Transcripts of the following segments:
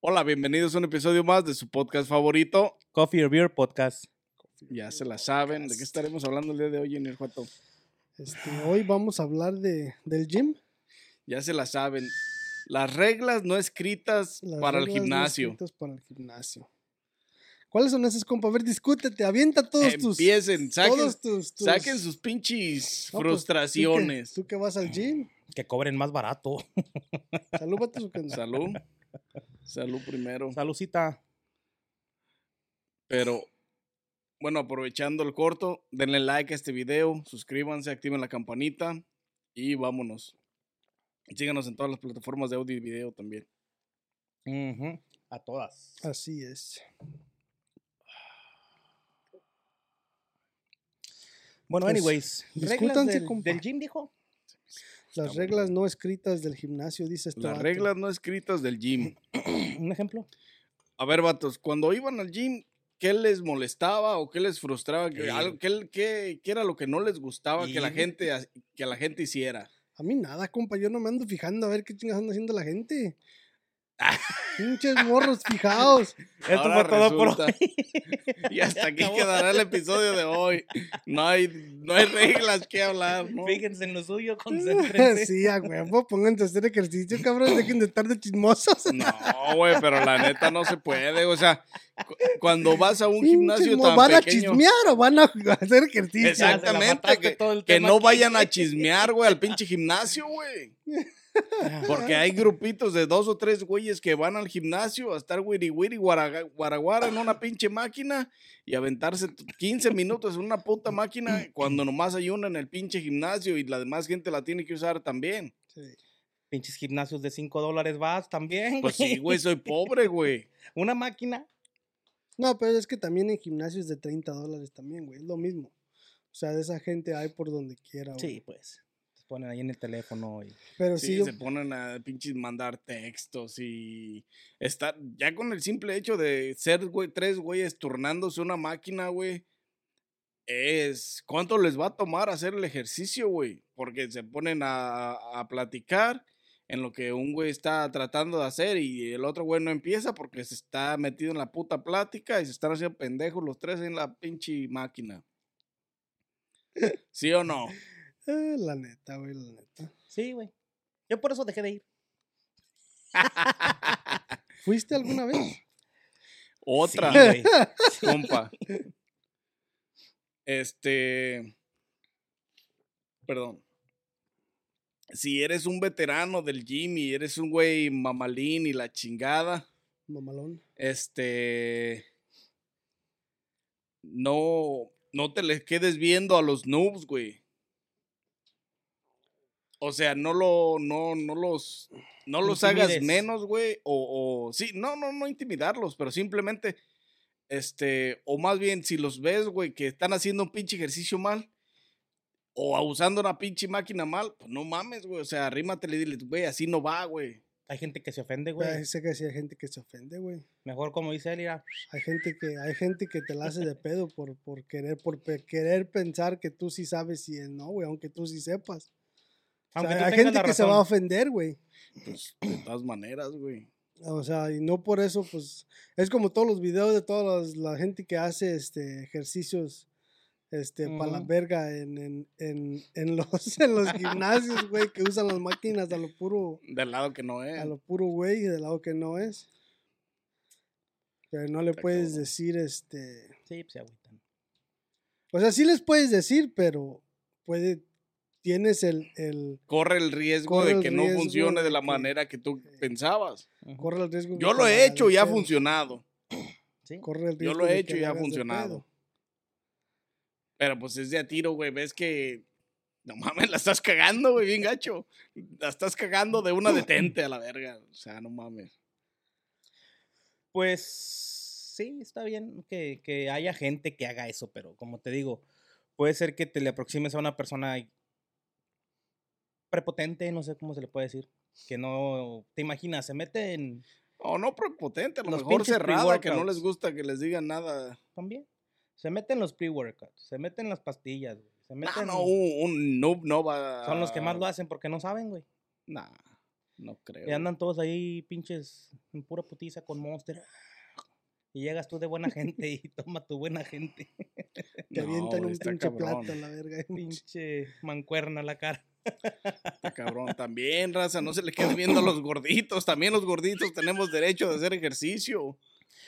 Hola, bienvenidos a un episodio más de su podcast favorito. Coffee or Beer Podcast. Ya se la saben. ¿De qué estaremos hablando el día de hoy en el Juato? Este, hoy vamos a hablar de, del gym. Ya se la saben. Las reglas no escritas las para el reglas no gimnasio. escritas para el gimnasio. ¿Cuáles son esas, compa? A ver, discútete, avienta todos tus. Empiecen, saquen, todos tus- tus- saquen sus pinches No, pues, frustraciones. ¿tú, que, tú que vas al gym. Que cobren más barato. Salud, vatos, o qué onda? Salud. Salud primero. Salucita. Pero, bueno, aprovechando el corto, denle like a este video, suscríbanse, activen la campanita y vámonos. Síganos en todas las plataformas de audio y video también. Ujú, A todas. Así es. Bueno, Pues, anyways. Reglas discútanse, del, del gym, dijo. Las reglas no escritas del gimnasio, dice este Las vato. reglas no escritas del gym. Un ejemplo. A ver, vatos, cuando iban al gym, ¿qué les molestaba o qué les frustraba? ¿Qué, Sí. algo- qué- qué- qué era lo que no les gustaba que la gente que la gente hiciera? A mí nada, compa. Yo no me ando fijando a ver qué chingas anda haciendo la gente. Pinches morros fijados. Esto Ahora fue todo por resulta- hoy. Y hasta aquí Acabó. quedará el episodio de hoy. No hay, no hay reglas que hablar, ¿no? Fíjense en lo suyo, concéntrense. sí, a huevo. Pónganse a hacer ejercicio, cabrón. Dejen de estar de chismosos. No, güey, pero la neta no se puede. O sea, cu- cuando vas a un gimnasio tan ¿Van a pequeño. chismear o van a hacer ejercicio? Exactamente, que, todo el que no aquí, vayan a chismear, güey, al pinche gimnasio, güey. Porque hay grupitos de dos o tres güeyes que van al gimnasio a estar wiri wiri guaraguara en una pinche máquina y aventarse t- 15 minutos en una puta máquina cuando nomás hay una en el pinche gimnasio y la demás gente la tiene que usar también. Sí. Pinches gimnasios de 5 dólares vas también. Pues sí, güey, soy pobre, güey. Una máquina. No, pero es que también en gimnasios de 30 dólares también, güey. Es lo mismo. O sea, de esa gente hay por donde quiera, güey. Sí, pues. Ponen ahí en el teléfono y. Pero sí, se ponen a pinches mandar textos y estar ya con el simple hecho de ser güey, tres güeyes turnándose una máquina, güey. Es cuánto les va a tomar hacer el ejercicio, güey, porque se ponen a, a platicar en lo que un güey está tratando de hacer y el otro güey no empieza porque se está metido en la puta plática y se están haciendo pendejos los tres en la pinche máquina. ¿Sí o no? Eh, la neta, güey, la neta. Sí, güey. Yo por eso dejé de ir. ¿Fuiste alguna vez? Otra. Sí, güey. compa. Este. Perdón. Si eres un veterano del gym y eres un güey mamalín y la chingada, Mamalón. este. No. No te les quedes viendo a los noobs, güey. O sea, no lo. No, no los. No los hagas menos, güey. O, o. Sí, no, no, no intimidarlos, pero simplemente. Este. O más bien, si los ves, güey, que están haciendo un pinche ejercicio mal. O usando una pinche máquina mal, pues no mames, güey. O sea, arrímatele y dile, güey, así no va, güey. Hay gente que se ofende, Güey, sé que sí hay gente que se ofende, güey. Mejor como dice él, mira, Hay gente que, hay gente que te la hace de pedo por, por querer, por pe- querer pensar que tú sí sabes y él no, güey, aunque tú sí sepas. O sea, aunque tú hay gente la que se va a ofender, güey. Pues, de todas maneras, güey. O sea, y no por eso, pues, es como todos los videos de toda las- la gente que hace este, ejercicios este, para la verga en, en, en, en los, en los gimnasios, güey, que usan las máquinas a lo puro, Del lado que no es. a lo puro güey, del lado que no es. Pero no le puedes decir, este, Sí, pues se agüitan. o sea, sí les puedes decir, pero puede, tienes el, el, Corre el riesgo Corre de que no funcione de la que- manera que tú que- pensabas. Corre el riesgo. Yo que lo he hecho y ha funcionado. Sí. Corre el Yo riesgo lo he hecho y ha funcionado. Pero pues es de a tiro, güey. Ves que. No mames, la estás cagando, güey, bien gacho. La estás cagando de una detente a la verga. O sea, no mames. Pues sí, está bien que, que haya gente que haga eso, pero como te digo, puede ser que te le aproximes a una persona prepotente, no sé cómo se le puede decir, que no te imaginas, se mete en O no prepotente, a lo Los mejor pinches cerrada, que no les gusta que les digan nada. también, se mete en los pre-workouts, se mete en las pastillas, güey, se No, meten, no, un, un noob no va. son los que más lo hacen porque no saben, güey. Nah, no creo. Y andan todos ahí pinches en pura putiza con Monster. Y llegas tú de buena gente y toma tu buena gente. Te No, avientan un pinche cabrón. plato la verga. Pinche mancuerna a la cara. Está cabrón. También, raza, no se le quede viendo a los gorditos. También los gorditos tenemos derecho de hacer ejercicio.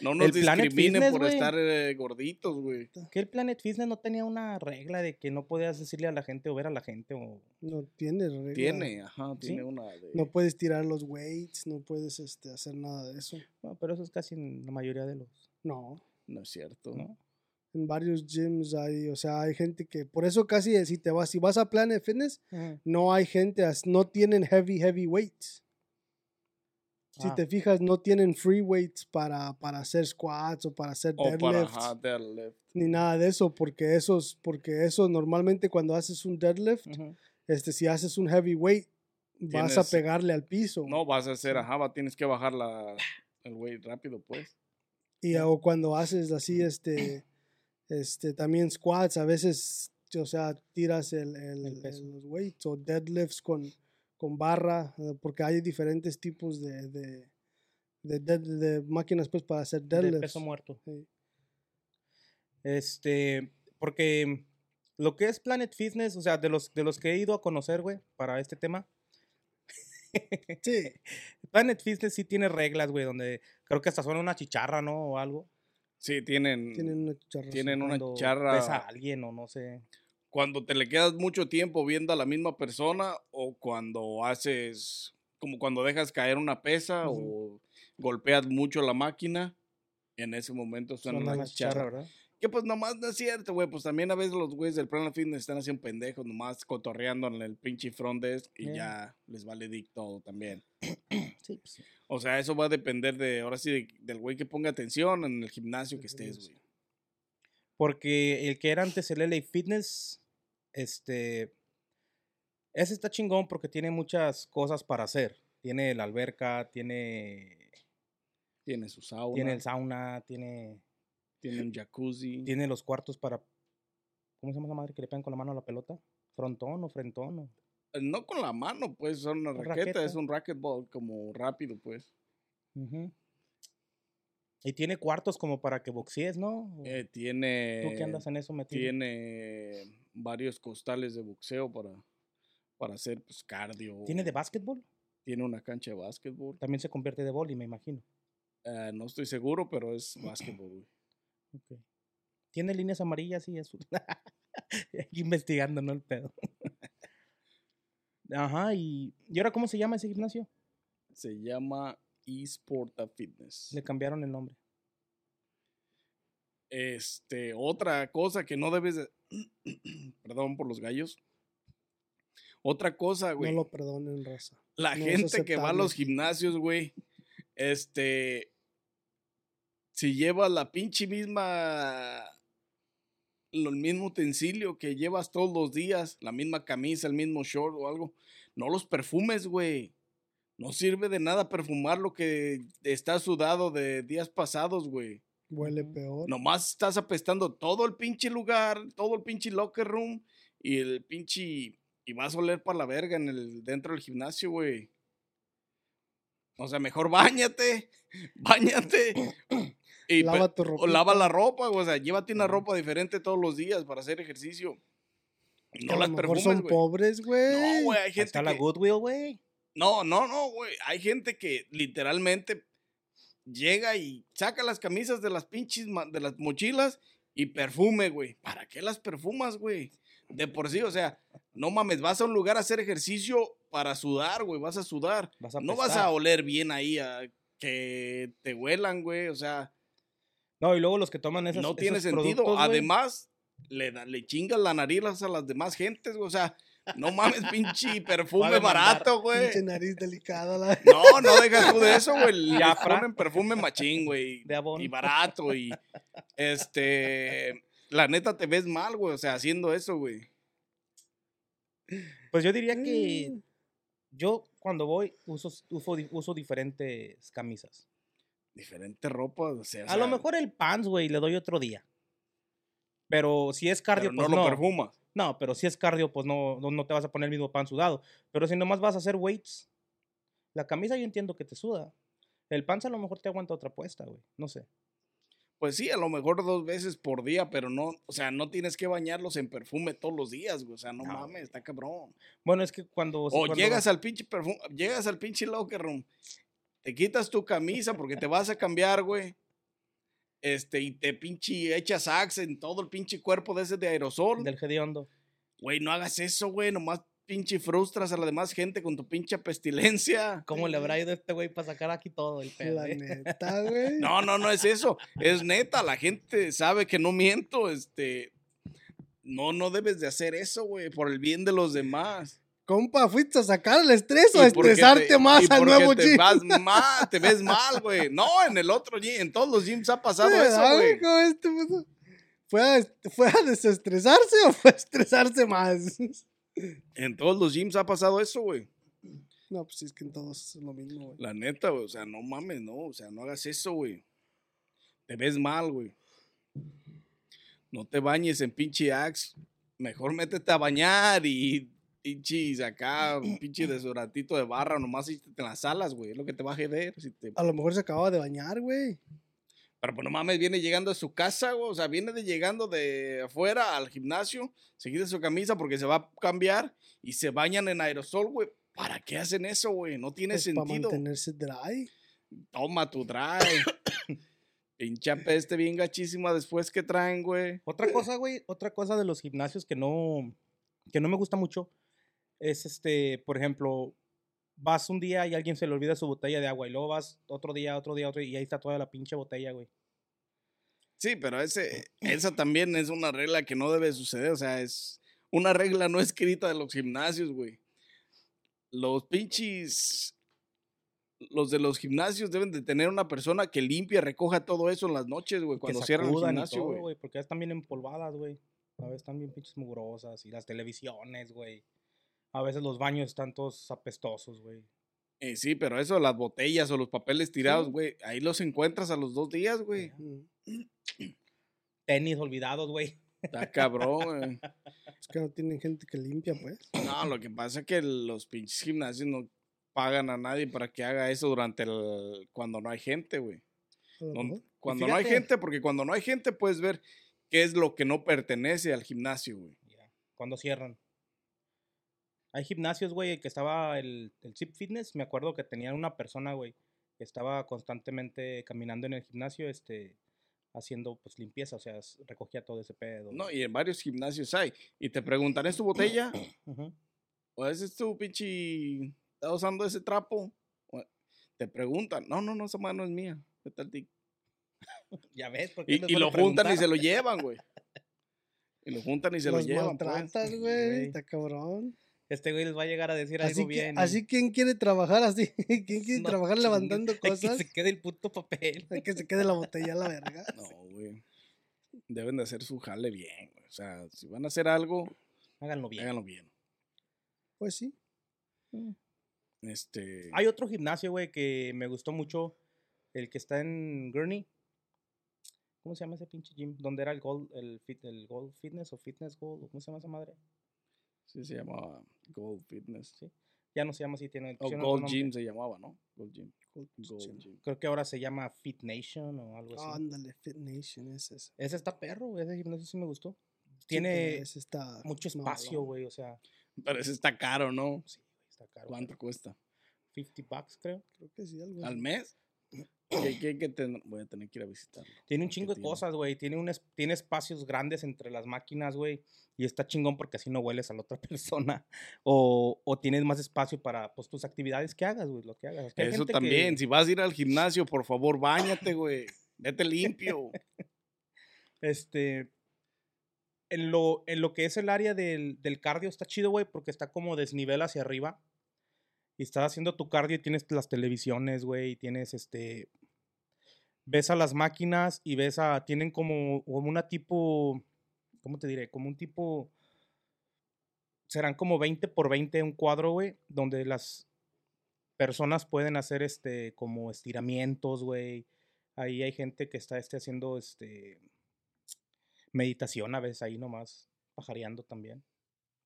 No nos El discriminen Fitness, por estar eh, gorditos, güey. Que el Planet Fitness no tenía una regla de que no podías decirle a la gente o ver a la gente o... No tiene regla. Tiene, ajá, tiene ¿Sí? una de... No puedes tirar los weights, no puedes este, hacer nada de eso. No, pero eso es casi en la mayoría de los... No. No es cierto. ¿no? En varios gyms hay, o sea, hay gente que, por eso casi eh, si te vas, si vas a Planet Fitness, no hay gente, no tienen heavy, heavy weights. Si Ah. te fijas, no tienen free weights para, para hacer squats o para hacer O para, deadlifts, ajá, deadlift. ni nada de eso, porque esos, porque eso normalmente cuando haces un deadlift, este, si haces un heavy weight, vas a pegarle al piso. No, vas a hacer, ajá, tienes que bajar la, el weight rápido, pues. Y o cuando haces así, este, este, también squats, a veces, o sea, tiras el, el- El peso. los weights o deadlifts con, con barra, eh, porque hay diferentes tipos de, de, de, de máquinas pues para hacer De deadlifts. peso muerto. Sí. Este, porque lo que es Planet Fitness, o sea, de los, de los que he ido a conocer, güey, para este tema, Sí, Planet Fitness sí tiene reglas, güey, donde creo que hasta suena una chicharra, ¿no? O algo. Sí, tienen... tienen una chicharra. Tienen una charra- ves a alguien o no sé. Cuando te le quedas mucho tiempo viendo a la misma persona o cuando haces... Como cuando dejas caer una pesa o golpeas mucho la máquina, en ese momento suena Suena una chicharra. ¿verdad? Que pues nomás no es cierto, güey. Pues también a veces los güeyes del Planet Fitness están haciendo pendejos, nomás cotorreando en el pinche front desk y Yeah. ya les vale dick todo también. Sí, pues sí. O sea, eso va a depender de, ahora sí, de- del güey que ponga atención en el gimnasio que estés, güey. Porque el que era antes el LA Fitness, este, ese está chingón porque tiene muchas cosas para hacer. Tiene la alberca, tiene, Tiene su sauna, tiene el sauna, tiene, tiene un jacuzzi. tiene los cuartos para, ¿cómo se llama esa madre que le pegan con la mano a la pelota? ¿Frontón o frentón? o- Eh, No con la mano, pues, son una raqueta, es un racquetball como rápido, pues. Ujú. Y tiene cuartos como para que boxees, ¿no? ¿O Eh, tiene... ¿Tú qué andas en eso metido? Tiene varios costales de boxeo para, para hacer pues, cardio. ¿Tiene de básquetbol? Tiene una cancha de básquetbol. También se convierte de boli, me imagino. Eh, no estoy seguro, pero es básquetbol, güey. Ok. Tiene líneas amarillas y azul. Aquí investigando, ¿no? El pedo. Ajá, y, ¿y ahora cómo se llama ese gimnasio? Se llama eSporta Fitness. Le cambiaron el nombre. Este, otra cosa que no debes de... Perdón por los gallos. Otra cosa, No güey. lo perdonen, raza. La no gente que va a los gimnasios, güey, este, si llevas la pinche misma, lo- el mismo utensilio que llevas todos los días, la misma camisa, el mismo short o algo, no los perfumes, güey. No sirve de nada perfumar lo que está sudado de días pasados, güey. Huele peor. Nomás estás apestando todo el pinche lugar, todo el pinche locker room y el pinche. Y vas a oler para la verga en el, dentro del gimnasio, güey. O sea, mejor bañate, bañate Y Lava tu O ropita. lava la ropa, güey, o sea, llévate una ropa diferente todos los días para hacer ejercicio. No a lo las mejor perfumes, son güey. pobres, güey. No, güey, hay gente está la que... Goodwill, güey. No, no, no, güey. Hay gente que literalmente llega y saca las camisas de las pinches, de las mochilas y perfume, güey. ¿Para qué las perfumas, güey? De por sí, o sea, no mames, vas a un lugar a hacer ejercicio para sudar, güey, vas a sudar. Vas a no vas a oler bien ahí a que te huelan, güey, o sea, No, y luego los que toman esos no tiene esos sentido. productos, Además, le, da- le chingas la nariz a las demás gentes, güey, o sea, no mames, pinche perfume barato, güey. Pinche nariz delicada. La... No, no dejas tú de eso, güey. Diafra. ponen perfume machín, güey. De Avon. Y barato, y este. La neta te ves mal, güey. O sea, haciendo eso, güey. Pues yo diría que Mm. yo cuando voy uso, uso diferentes camisas. Diferente ropa, o sea. A lo mejor el pants, güey, le doy otro día. Pero si es cardio, pero pues no no. lo perfumas. No, pero si es cardio, pues no, no, no te vas a poner el mismo pan sudado. Pero si nomás vas a hacer weights, la camisa yo entiendo que te suda. El pants a lo mejor te aguanta otra puesta, güey. No sé. Pues sí, a lo mejor dos veces por día, pero no, o sea, no tienes que bañarlos en perfume todos los días, güey. O sea, no, No, mames, está cabrón. Bueno, es que cuando... O cuando- llegas al pinche perfume, llegas al pinche locker room, te quitas tu camisa porque te vas a cambiar, güey. Este, y te pinche echas axe en todo el pinche cuerpo de ese de aerosol. Del hediondo. Güey, no hagas eso, güey. Nomás pinche frustras a la demás gente con tu pinche pestilencia. ¿Cómo le habrá ido a este güey para sacar aquí todo el pedo? La eh? neta, güey. No, no, no es eso. Es neta, la gente sabe que no miento. Este. No, no debes de hacer eso, güey, por el bien de los demás. Compa, ¿fuiste a sacar el estrés o a estresarte te- más al nuevo te gym? vas mal, te ves mal, güey. No, en el otro gym, en todos los gyms ha pasado eso, ¿Verdad, güey. ¿Cómo este puto? ¿Fue a, ¿Fue a desestresarse o fue a estresarse más? En todos los gyms ha pasado eso, güey. No, pues es que en todos es lo mismo, güey. La neta, güey. O sea, no mames, no. O sea, no hagas eso, güey. Te ves mal, güey. No te bañes en pinche Axe. Mejor métete a bañar y pinche acá, un pinche desodorantito de barra, nomás en las alas, güey. Es lo que te va a joder. Si te... A lo mejor se acababa de bañar, güey. Pero pues no mames, viene llegando a su casa, güey. O sea, viene de llegando de afuera al gimnasio, se quita su camisa porque se va a cambiar y se bañan en aerosol, güey. ¿Para qué hacen eso, güey? No tiene Para sentido. mantenerse dry. Toma tu drive. Pinche peste bien gachísima después que traen, güey. Otra cosa, güey, otra cosa de los gimnasios que no, que no me gusta mucho es este, por ejemplo, vas un día y alguien se le olvida su botella de agua y luego vas otro día, otro día, otro día y ahí está toda la pinche botella, güey. Sí, pero ese, esa también es una regla que no debe suceder. O sea, es una regla no escrita de los gimnasios, güey. Los pinches. Los de los gimnasios deben de tener una persona que limpie, recoja todo eso en las noches, güey, cuando cierran el gimnasio, güey. porque ya están bien empolvadas, güey. A veces están bien pinches mugrosas y las televisiones, güey. A veces los baños están todos apestosos, güey. Eh, sí, pero eso, las botellas o los papeles tirados, Sí. güey, ahí los encuentras a los dos días, güey. Tenis olvidados, güey. Está cabrón, güey. Es que no tienen gente que limpia, pues. No, lo que pasa es que los pinches gimnasios no pagan a nadie para que haga eso durante el cuando no hay gente, güey. Cuando no hay gente, porque cuando no hay gente puedes ver qué es lo que no pertenece al gimnasio, güey. Ya, Cuando cierran. Hay gimnasios, güey, que estaba el, el Zip Fitness. Me acuerdo que tenían una persona, güey, que estaba constantemente caminando en el gimnasio, este, haciendo pues limpieza, o sea, recogía todo ese pedo. No, y en varios gimnasios hay. Y te preguntan, ¿es tu botella? ¿O es tu pinche... ¿Estás usando ese trapo? O- Te preguntan, no, no, no, esa mano es mía. Vete al tic". Ya ves, porque Y, y lo juntan y se lo llevan, güey. Y lo juntan y se Los lo llevan. pues. maltratas, Sí, güey. güey. Está cabrón. Este güey les va a llegar a decir Así, algo que, bien. y- así, ¿quién quiere trabajar así? ¿Quién quiere No, trabajar chingue, levantando hay Que cosas? se quede el puto papel. Hay que se quede la botella a la verga. No, güey. Deben de hacer su jale bien, güey. O sea, si van a hacer algo, Háganlo bien. háganlo bien. Pues sí. Este... Hay otro gimnasio, güey, que me gustó mucho. El que está en Gurney. ¿Cómo se llama ese pinche gym? ¿Dónde era el Gold, el, fit, el Gold Fitness o Fitness Gold? o ¿Cómo se llama esa madre? Sí, se llamaba Gold Fitness. Sí. Ya no se llama así, tiene. O pusieron otro Gold nombre. Gym se llamaba, ¿no? Gold Gym. Gold Gold Gym. Gym. Creo que ahora se llama Fit Nation o algo así. Ándale, Fit Nation, ese es. Ese está perro, güey. Ese gimnasio sí me gustó. Sí, Tiene ese está mucho espacio, güey. O sea, Pero ese está caro, ¿no? sí, güey, está caro. ¿Cuánto cuesta? 50 bucks, creo. Creo que sí, algo ¿Al mes? ¿Qué, qué, qué ten- Voy a tener que ir a visitarlo. Tiene un ¿Qué chingo de tiene? cosas, güey. Tiene, un es- tiene espacios grandes entre las máquinas, güey. Y está chingón porque así no hueles a la otra persona. O, o tienes más espacio para pues, tus actividades que hagas, güey. Lo que hagas. Es que hay Eso también. que- Si vas a ir al gimnasio, por favor, bañate, güey. Vete limpio. Este. En lo, en lo que es el área del, del cardio está chido, güey, porque está como desnivel hacia arriba. Y estás haciendo tu cardio y tienes las televisiones, güey, y tienes este. Ves a las máquinas y ves a. Tienen como, como una tipo. ¿Cómo te diré? Como un tipo. Serán como 20 por 20 un cuadro, güey, donde las personas pueden hacer este. Como estiramientos, güey. Ahí hay gente que está este, haciendo este meditación a veces ahí nomás, pajareando también.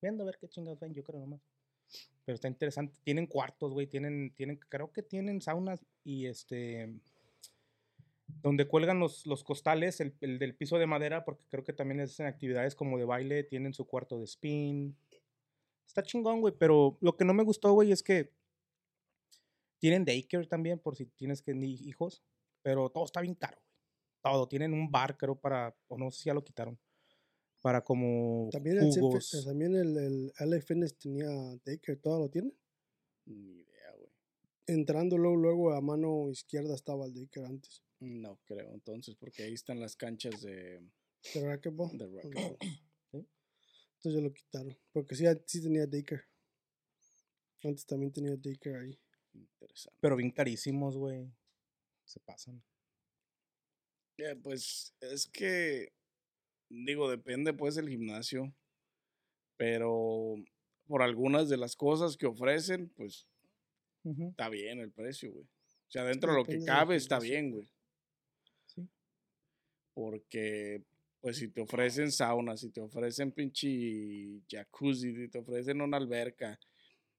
Viendo a ver qué chingados ven, yo creo nomás. Pero está interesante. Tienen cuartos, güey. Tienen, tienen, creo que tienen saunas y este. Donde cuelgan los, los costales, el, el del piso de madera, porque creo que también hacen actividades como de baile. Tienen su cuarto de spin. Está chingón, güey. Pero lo que no me gustó, güey, es que. Tienen daycare también, por si tienes que ni hijos. Pero todo está bien caro, güey. Todo. Tienen un bar, creo, para. O no sé si ya lo quitaron. Para como También el, jugos. también el, el LA Fitness tenía Daycare, todo lo tiene. Ni idea, güey. Entrando luego, luego a mano izquierda estaba el Daycare antes. No creo, entonces, porque ahí están las canchas de, ¿De racquetball? de racquetball. Entonces ya lo quitaron. Porque sí, sí tenía Daycare. Antes también tenía Daycare ahí. Interesante. Pero bien carísimos, güey. Se pasan. Eh, pues es que, digo, depende pues del gimnasio, pero por algunas de las cosas que ofrecen, pues está bien el precio, güey. O sea, dentro de lo que cabe está bien, güey. Sí. Porque, pues si te ofrecen sauna, si te ofrecen pinche jacuzzi, si te ofrecen una alberca,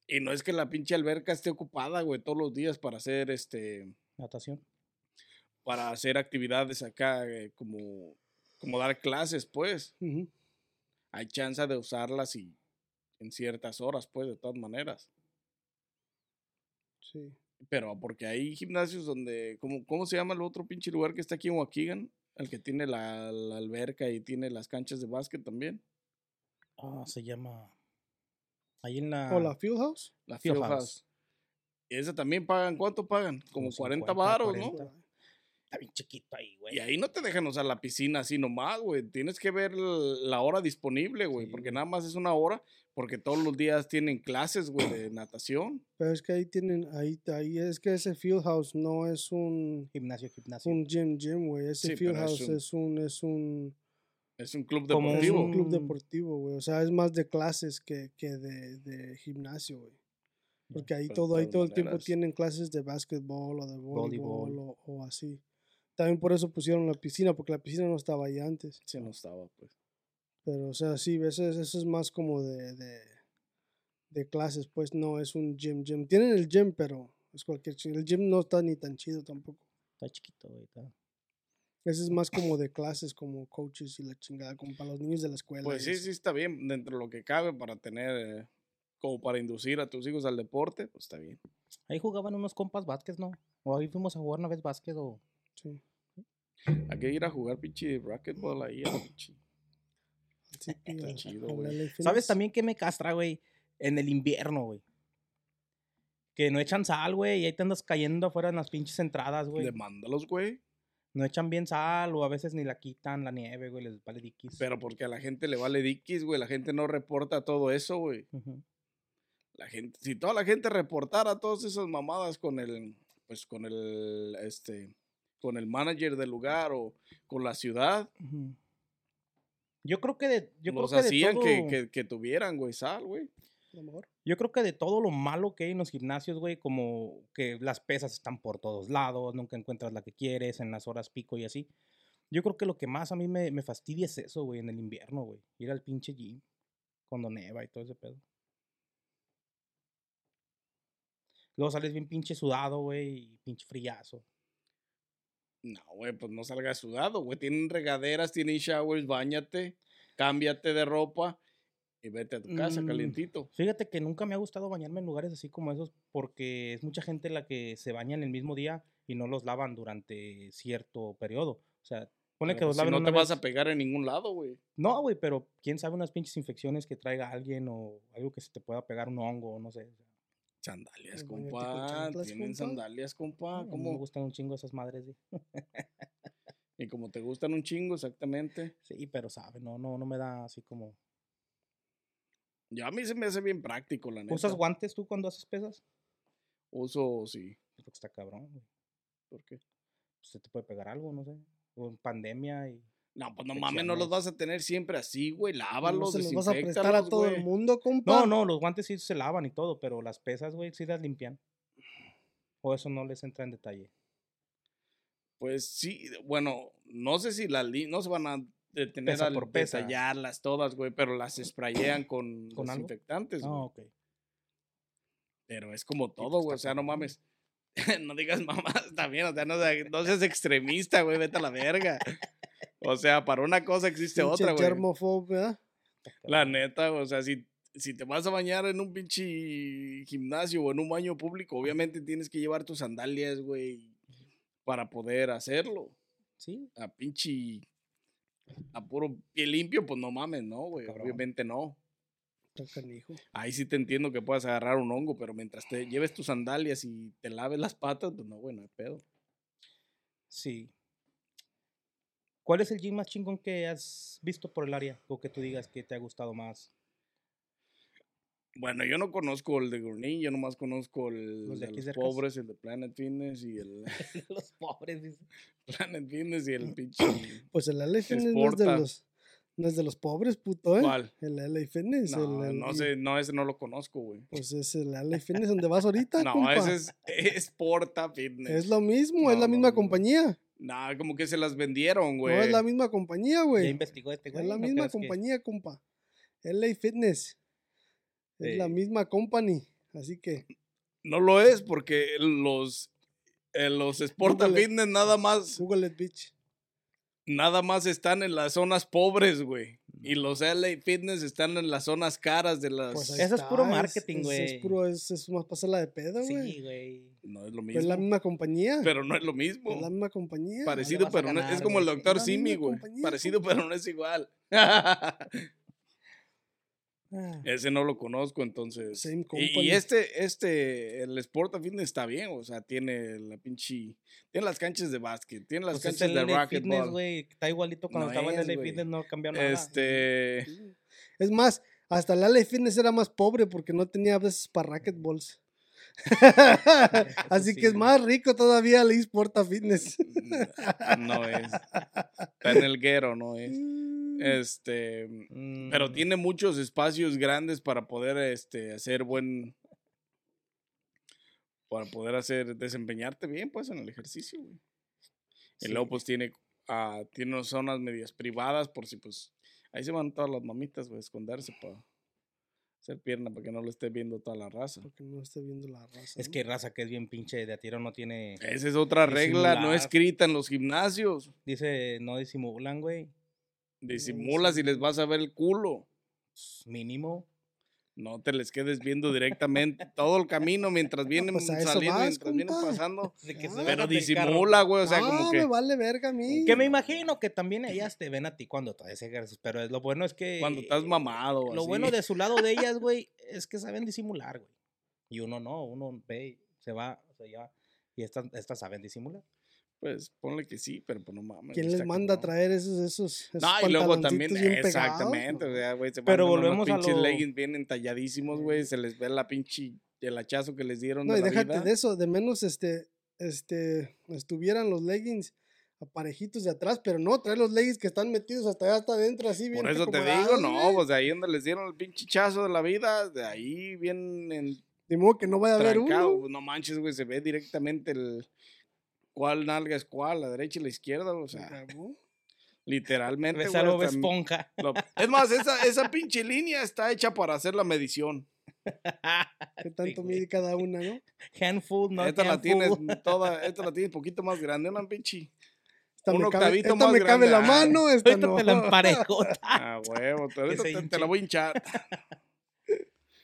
y no es que la pinche alberca esté ocupada, güey, todos los días para hacer este Natación. para hacer actividades acá, eh, como, como dar clases, pues. Hay chance de usarlas y en ciertas horas, pues, de todas maneras. Sí. Pero porque hay gimnasios donde, ¿cómo, cómo se llama el otro pinche lugar que está aquí en Waukegan? El que tiene la, la alberca y tiene las canchas de básquet también. Ah, se llama. Ahí en la. ¿O la Fieldhouse? La Field Fieldhouse. House. Y esa también pagan, ¿cuánto pagan? Como Como 40 50, varos, ¿no? 40. Está bien chiquito ahí, güey. Y ahí no te dejan usar la piscina así nomás, güey. Tienes que ver la hora disponible, güey. Sí, porque nada más es una hora. Porque todos los días tienen clases, güey, de natación. Pero es que ahí tienen, ahí, ahí es que ese Fieldhouse no es un, Gimnasio, gimnasio. un gym, gym, güey. Ese Sí, es Fieldhouse un- es un, es un, Es un club Como es deportivo. un club deportivo, güey. O sea, es más de clases que, que de, de gimnasio, güey. Porque ahí pero todo, ahí todo el tiempo tienen clases de básquetbol o de voleibol Voleibol. o, o así. También por eso pusieron la piscina, porque la piscina no estaba ahí antes. Sí, no estaba, pues. Pero, o sea, sí, eso es, eso es más como de, de, de clases, pues no es un gym, gym. Tienen el gym, pero es cualquier El gym no está ni tan chido tampoco. Está chiquito, güey. está- Ese es más como de clases, como coaches y la chingada, como para los niños de la escuela. Pues sí, eso. sí está bien. Dentro de lo que cabe para tener, eh, como para inducir a tus hijos al deporte, pues está bien. Ahí jugaban unos compas básquet, ¿no? O ahí fuimos a jugar una vez básquet o. Sí. Hay que ir a jugar pinche racquetball ahí. pinche- Sí, Está chido, güey. ¿Sabes también qué me castra, güey? En el invierno, güey. Que no echan sal, güey, y ahí te andas cayendo afuera en las pinches entradas, güey. Demándalos, güey. No echan bien sal o a veces ni la quitan la nieve, güey, les vale diquis. Pero porque a la gente le vale diquis, güey. La gente no reporta todo eso, güey. La gente, si toda la gente reportara todas esas mamadas con el, pues con el, este, con el manager del lugar o con la ciudad. Yo creo que de, yo los creo que de hacían todo, que, que, que tuvieran, güey, sal, güey. Yo creo que de todo lo malo que hay en los gimnasios, güey, como que las pesas están por todos lados, nunca encuentras la que quieres en las horas pico y así. Yo creo que lo que más a mí me, me fastidia es eso, güey, en el invierno, güey. Ir al pinche gym cuando neva y todo ese pedo. Luego sales bien pinche sudado, güey, y pinche friazo. No, güey, pues no salgas sudado, güey. Tienen regaderas, tienen showers, bañate, cámbiate de ropa y vete a tu casa Mm, calientito. Fíjate que nunca me ha gustado bañarme en lugares así como esos porque es mucha gente la que se baña en el mismo día y no los lavan durante cierto periodo. O sea, pone que los pues, si laven no una te vas a pegar en ningún lado, güey. No, güey, pero quién sabe unas pinches infecciones que traiga alguien o algo que se te pueda pegar un hongo, no sé. o sea, Sandalias, compa. chanclas, Tienen compa. sandalias, compa. a mí me gustan un chingo esas madres. Y como te gustan un chingo, exactamente. Sí, pero sabe, no, no, no me da así como. Yo a mí se me hace bien práctico, la neta. ¿Usas guantes tú cuando haces pesas? Uso, sí. Porque está cabrón, güey. ¿Por qué? Pues, se te puede pegar algo, no sé. O en pandemia y. No, pues no mames, no los vas a tener siempre así, güey. No Lávalos, se los vas a prestar a todo el mundo, compa. No, no, los guantes sí se lavan y todo, pero las pesas, güey, sí las limpian. O eso no les entra en detalle. Pues sí, bueno, no sé si las no se van a detener Pesa por pesa. detallarlas todas, güey, pero las sprayean con, ¿Con desinfectantes, Ah, güey. ok. Pero es como todo, pues, güey. O sea, no mames. no digas mamás también, o sea, no, sea- no seas extremista, güey, vete a la verga. O sea, para una cosa existe Pinche otra, güey. ¿verdad? La neta, o sea, si, si te vas a bañar en un pinche gimnasio o en un baño público, obviamente tienes que llevar tus sandalias, güey, para poder hacerlo. Sí, A pinche. A puro pie limpio, pues no mames, no, güey. Cabrón. Obviamente no. Ahí sí te entiendo que puedas agarrar un hongo, pero mientras te lleves tus sandalias y te laves las patas, pues no, güey, no hay pedo. sí. ¿Cuál es el gym más chingón que has visto por el área? O que tú digas que te ha gustado más. Bueno, yo no conozco el de Gurney, yo nomás conozco el Los de los cercas. pobres, el de Planet Fitness y el Los pobres, dice. Planet Fitness y el pinche. Pues el LA Fitness no es, de los, no es de los pobres, puto, ¿eh? ¿Cuál? El LA Fitness. No, el, el- no sé, no, ese no lo conozco, güey. Pues es el LA Fitness donde vas ahorita, No, compa. ese es, es Porta Fitness. Es lo mismo, es la no, misma no. compañía. Nah, como que se las vendieron, güey. No es la misma compañía, Ya güey. investigó este güey. Es la ¿no misma que- compañía, compa. LA Fitness. Es la misma company. Así que No lo es porque los, eh, los Sporta Google it. Fitness nada más, Google it, bitch. nada más están en las zonas pobres, güey. Y los LA Fitness están en las zonas caras de las... Pues Eso es puro marketing, Es, güey. es puro, es, es más pasarla de pedo, güey. Sí, güey. no es lo Pero mismo. es la misma compañía. Pero no es lo mismo. es la misma compañía. Parecido, pero no, ganar, es como el doctor Es Simi, güey. Parecido, pero no es igual. Ah, Ese no lo conozco, entonces. Same Y, este, este, el Sporta Fitness está bien, o sea, tiene la pinche. Tiene las canchas de básquet, tiene las pues es canchas de LA Fitness, racquetball. güey. Está igualito cuando No estaba en el güey. Fitness, no cambió nada. Este. Es más, hasta el LA Fitness era más pobre porque no tenía a veces para racquetballs. Así sí, que es más rico todavía el eSporta Fitness. No es. Está en el guero, no es. Este. Pero Mm, tiene muchos espacios grandes para poder este, hacer buen. Para poder hacer. Desempeñarte bien, pues, en el ejercicio, güey. Y sí. luego, pues, tiene. ah, tiene unas zonas medias privadas por si, pues. Ahí se van todas las mamitas, güey, a esconderse para hacer pierna para que no lo esté viendo toda la raza. Porque no esté viendo la raza. Es ¿no? que raza que es bien pinche de a tiro no tiene. Esa es otra regla no escrita en los gimnasios. Dice, no disimulan, güey. Disimula si les vas a ver el culo. Pues, Mínimo. No te les quedes viendo directamente todo el camino mientras vienen pues a eso saliendo, vas, mientras vienen pasando. De que Ah. Pero disimula, güey, o sea, ah, como que... me vale verga a mí. Que me imagino que también ellas te ven a ti cuando te haces ejercicio. Pero es- lo bueno es que. Cuando estás mamado. Lo así. bueno de su lado de ellas, güey, es que saben disimular, güey. Y uno no, uno ve, se va, se lleva. Y estas, estas saben disimular. Pues ponle que sí, pero pues no mames. ¿Quién les manda a traer esos, esos, esos No, y luego también, bien pegados? exactamente, o sea, güey, se Pero mandan unos volvemos a pinches lo- leggings bien entalladísimos, güey, se les ve la pinche, el hachazo que les dieron No, de y la déjate vida. de eso, de menos este, este, estuvieran los leggings aparejitos de atrás, pero no, trae los leggings que están metidos hasta allá, hasta adentro, así bien Por eso te digo, no, güey. pues de ahí donde les dieron el pinche chazo de la vida, de ahí bien en- De modo que no vaya a haber uno. pues, no manches, güey, se ve directamente el cuál nalga es cuál, la derecha y la izquierda, o sea, literalmente, güey, algo de esponja. lo- Es más, esa, esa pinche línea está hecha para hacer la medición. ¿Qué tanto mide cada una, no? Handful, no esta la tienes toda, esta la tienes poquito más grande, una pinche. Esta Un me cabe, octavito esta más me cabe grande. la Ah, mano, esta Ahorita no. te la emparejo. Ah, huevo, te, te, la voy a hinchar.